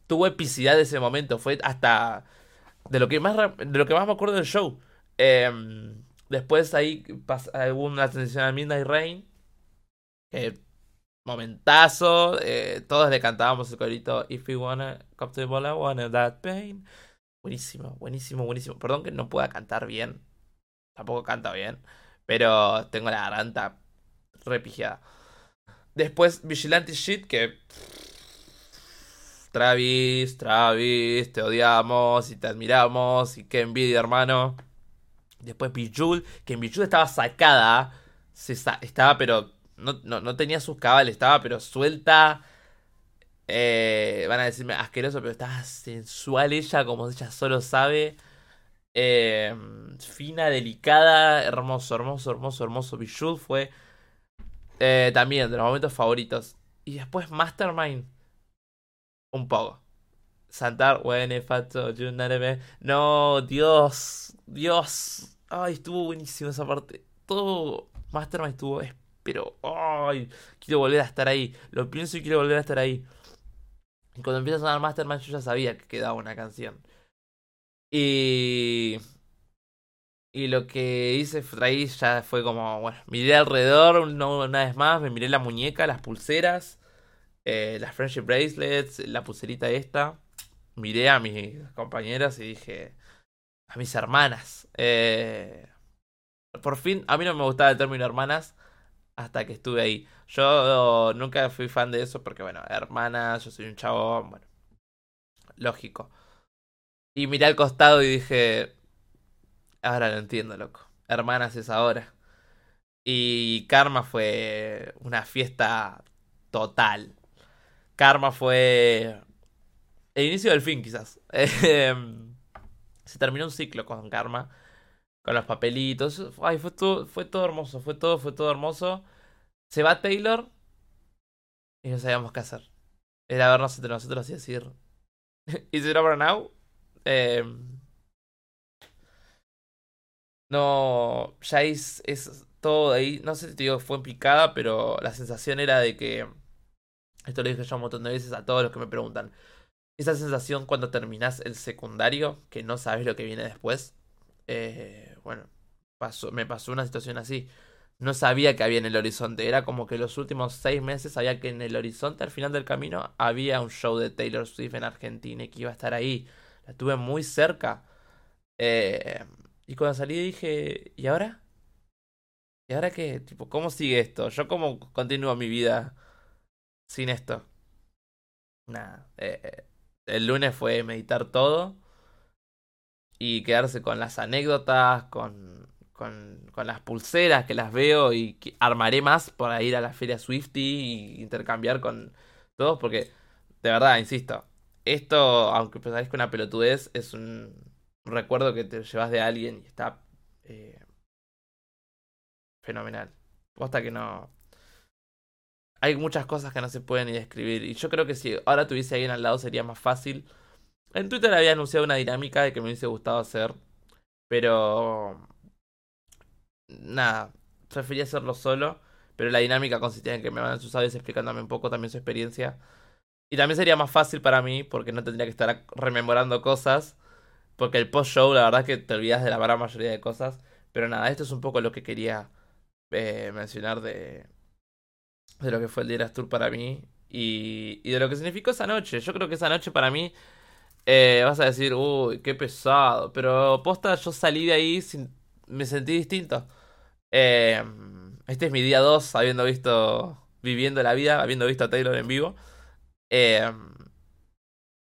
Tuvo epicidad ese momento. Fue hasta. De lo que más, de lo que más me acuerdo del show. Em, después ahí hubo una transición a Midnight Rain. momentazo. Eh, todos le cantábamos el corito If you wanna come to the ball, I wanna that pain. Buenísimo, buenísimo, buenísimo. Perdón que no pueda cantar bien. Tampoco canta bien. Pero tengo la garganta repigiada. Después Vigilante Shit, que... Travis, Travis, te odiamos y te admiramos y qué envidia, hermano. Después Bijul, que en Bijul estaba sacada. Se estaba, pero no, no, tenía sus cabales, estaba pero suelta. Eh, van a decirme asqueroso, pero estaba sensual ella, como ella solo sabe. Eh, fina, delicada, hermoso, hermoso, hermoso, hermoso. Bijul fue eh, también, de los momentos favoritos. Y después Mastermind. Un poco. Santar, if No, Dios. Dios. Ay, estuvo buenísimo esa parte. Todo Mastermind estuvo. Pero, ay, quiero volver a estar ahí. Lo pienso y quiero volver a estar ahí. Y cuando empieza a sonar Mastermind, yo ya sabía que quedaba una canción. Y y lo que hice ahí ya fue como, bueno, miré alrededor una vez más, me miré la muñeca, las pulseras, eh, las friendship bracelets, la pulserita esta. Miré a mis compañeras y dije, a mis hermanas. Eh, por fin, a mí no me gustaba el término hermanas hasta que estuve ahí. Yo nunca fui fan de eso porque, bueno, hermanas, yo soy un chavo, bueno, lógico. Y miré al costado y dije, Ahora lo entiendo, loco. Hermanas es ahora. Y Karma fue una fiesta total. Karma fue el inicio del fin, quizás. Em, se terminó un ciclo con Karma. Con los papelitos. Ay, fue todo, fue todo hermoso. Fue todo, fue todo hermoso. Se va Taylor. Y no sabíamos qué hacer. Era vernos entre nosotros y decir. ¿Is it over now? Eh, no, ya es, es todo ahí. No sé si te digo fue en picada, pero la sensación era de que. Esto lo dije ya un montón de veces a todos los que me preguntan. Esa sensación cuando terminas el secundario, que no sabes lo que viene después. Eh, bueno, pasó, me pasó una situación así. No sabía que había en el horizonte. Era como que los últimos seis meses sabía que en el horizonte, al final del camino, había un show de Taylor Swift en Argentina y que iba a estar ahí. La tuve muy cerca. Eh, y cuando salí dije, ¿y ahora? ¿Y ahora qué? Tipo, ¿cómo sigue esto? ¿Yo cómo continúo mi vida sin esto? Nada. Eh, eh, el lunes fue meditar todo y quedarse con las anécdotas, con, con, con las pulseras que las veo y armaré más para ir a la feria Swifty y intercambiar con todos porque, de verdad, insisto, esto, aunque que una pelotudez, es un recuerdo que te llevas de alguien y está eh, fenomenal. Posta que no. Hay muchas cosas que no se pueden ni describir. Y yo creo que si ahora tuviese alguien al lado sería más fácil. En Twitter había anunciado una dinámica de que me hubiese gustado hacer. Pero. Nada. Prefería hacerlo solo. Pero la dinámica consistía en que me van sus audios explicándome un poco también su experiencia. Y también sería más fácil para mí porque no tendría que estar rememorando cosas. Porque el post-show, la verdad es que te olvidas de la gran mayoría de cosas. Pero nada, esto es un poco lo que quería eh, mencionar de, de lo que fue el Dieras Tour para mí. Y, y de lo que significó esa noche. Yo creo que esa noche para mí eh, vas a decir, uy, qué pesado. Pero posta, yo salí de ahí me sentí distinto. Eh, este es mi día 2 habiendo visto, viviendo la vida, habiendo visto a Taylor en vivo. Eh,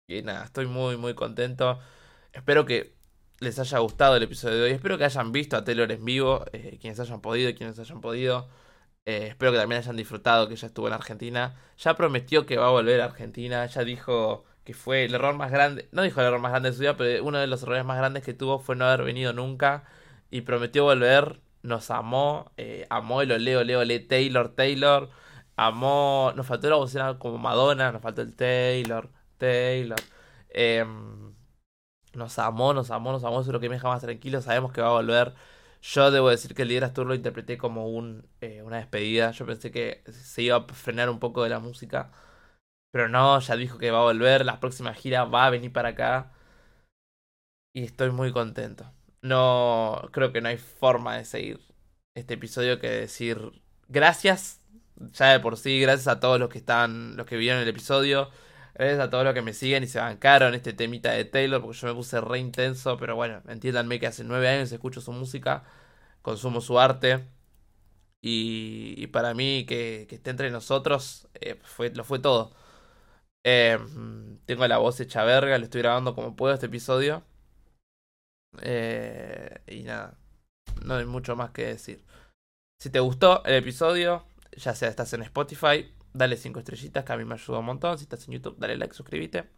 y nada, estoy muy, muy contento. Espero que les haya gustado el episodio de hoy. Espero que hayan visto a Taylor en vivo, eh, quienes hayan podido quienes hayan podido. Espero que también hayan disfrutado que ella estuvo en Argentina. Ya prometió que va a volver a Argentina. Ya dijo que fue el error más grande. No dijo el error más grande de su vida, pero uno de los errores más grandes que tuvo fue no haber venido nunca. Y prometió volver. Nos amó. Eh, amó el oleo, oleo, ole Taylor, Taylor. Amó. Nos faltó la voz como Madonna. Nos faltó el Taylor, Taylor. Em, nos amó, nos amó, nos amó. Eso es lo que me deja más tranquilo. Sabemos que va a volver. Yo debo decir que el Lideras Tour lo interpreté como un, eh, una despedida. Yo pensé que se iba a frenar un poco de la música. Pero no, ya dijo que va a volver. La próxima gira va a venir para acá. Y estoy muy contento. No, creo que no hay forma de seguir este episodio que decir gracias. Ya de por sí, gracias a todos los que están, los que vieron el episodio. Gracias a todos los que me siguen y se bancaron este temita de Taylor, porque yo me puse re intenso, pero bueno, entiéndanme que hace nueve años escucho su música, consumo su arte, y, para mí que, esté entre nosotros eh, fue, lo fue todo. Eh, tengo la voz hecha verga, lo estoy grabando como puedo este episodio. Eh, y nada, no hay mucho más que decir. Si te gustó el episodio, ya sea estás en Spotify, dale 5 estrellitas que a mí me ayuda un montón. Si estás en YouTube, dale like, suscríbete.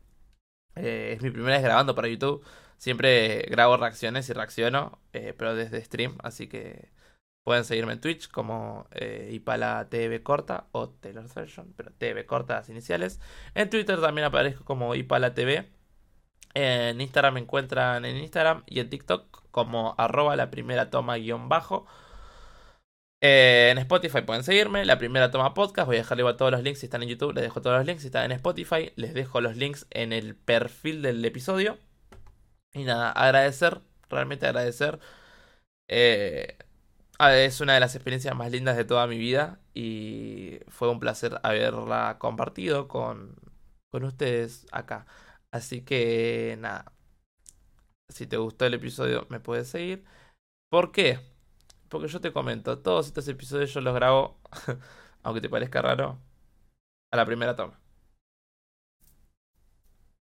Eh, es mi primera vez grabando para YouTube. Siempre grabo reacciones y reacciono, eh, pero desde stream. Así que pueden seguirme en Twitch como eh, Ipala TV corta o Taylor Version, pero TV corta las iniciales. En Twitter también aparezco como Ipala TV. En Instagram me encuentran en Instagram y en TikTok como arroba la primera toma guion bajo. Eh, en Spotify pueden seguirme. La primera toma podcast. Voy a dejarle igual todos los links. Si están en YouTube, les dejo todos los links. Si están en Spotify, les dejo los links en el perfil del episodio. Y nada, agradecer. Realmente agradecer. Eh, es una de las experiencias más lindas de toda mi vida. Y fue un placer haberla compartido con, con ustedes acá. Así que nada. Si te gustó el episodio, me puedes seguir. ¿Por qué? Porque yo te comento, todos estos episodios yo los grabo, aunque te parezca raro, a la primera toma.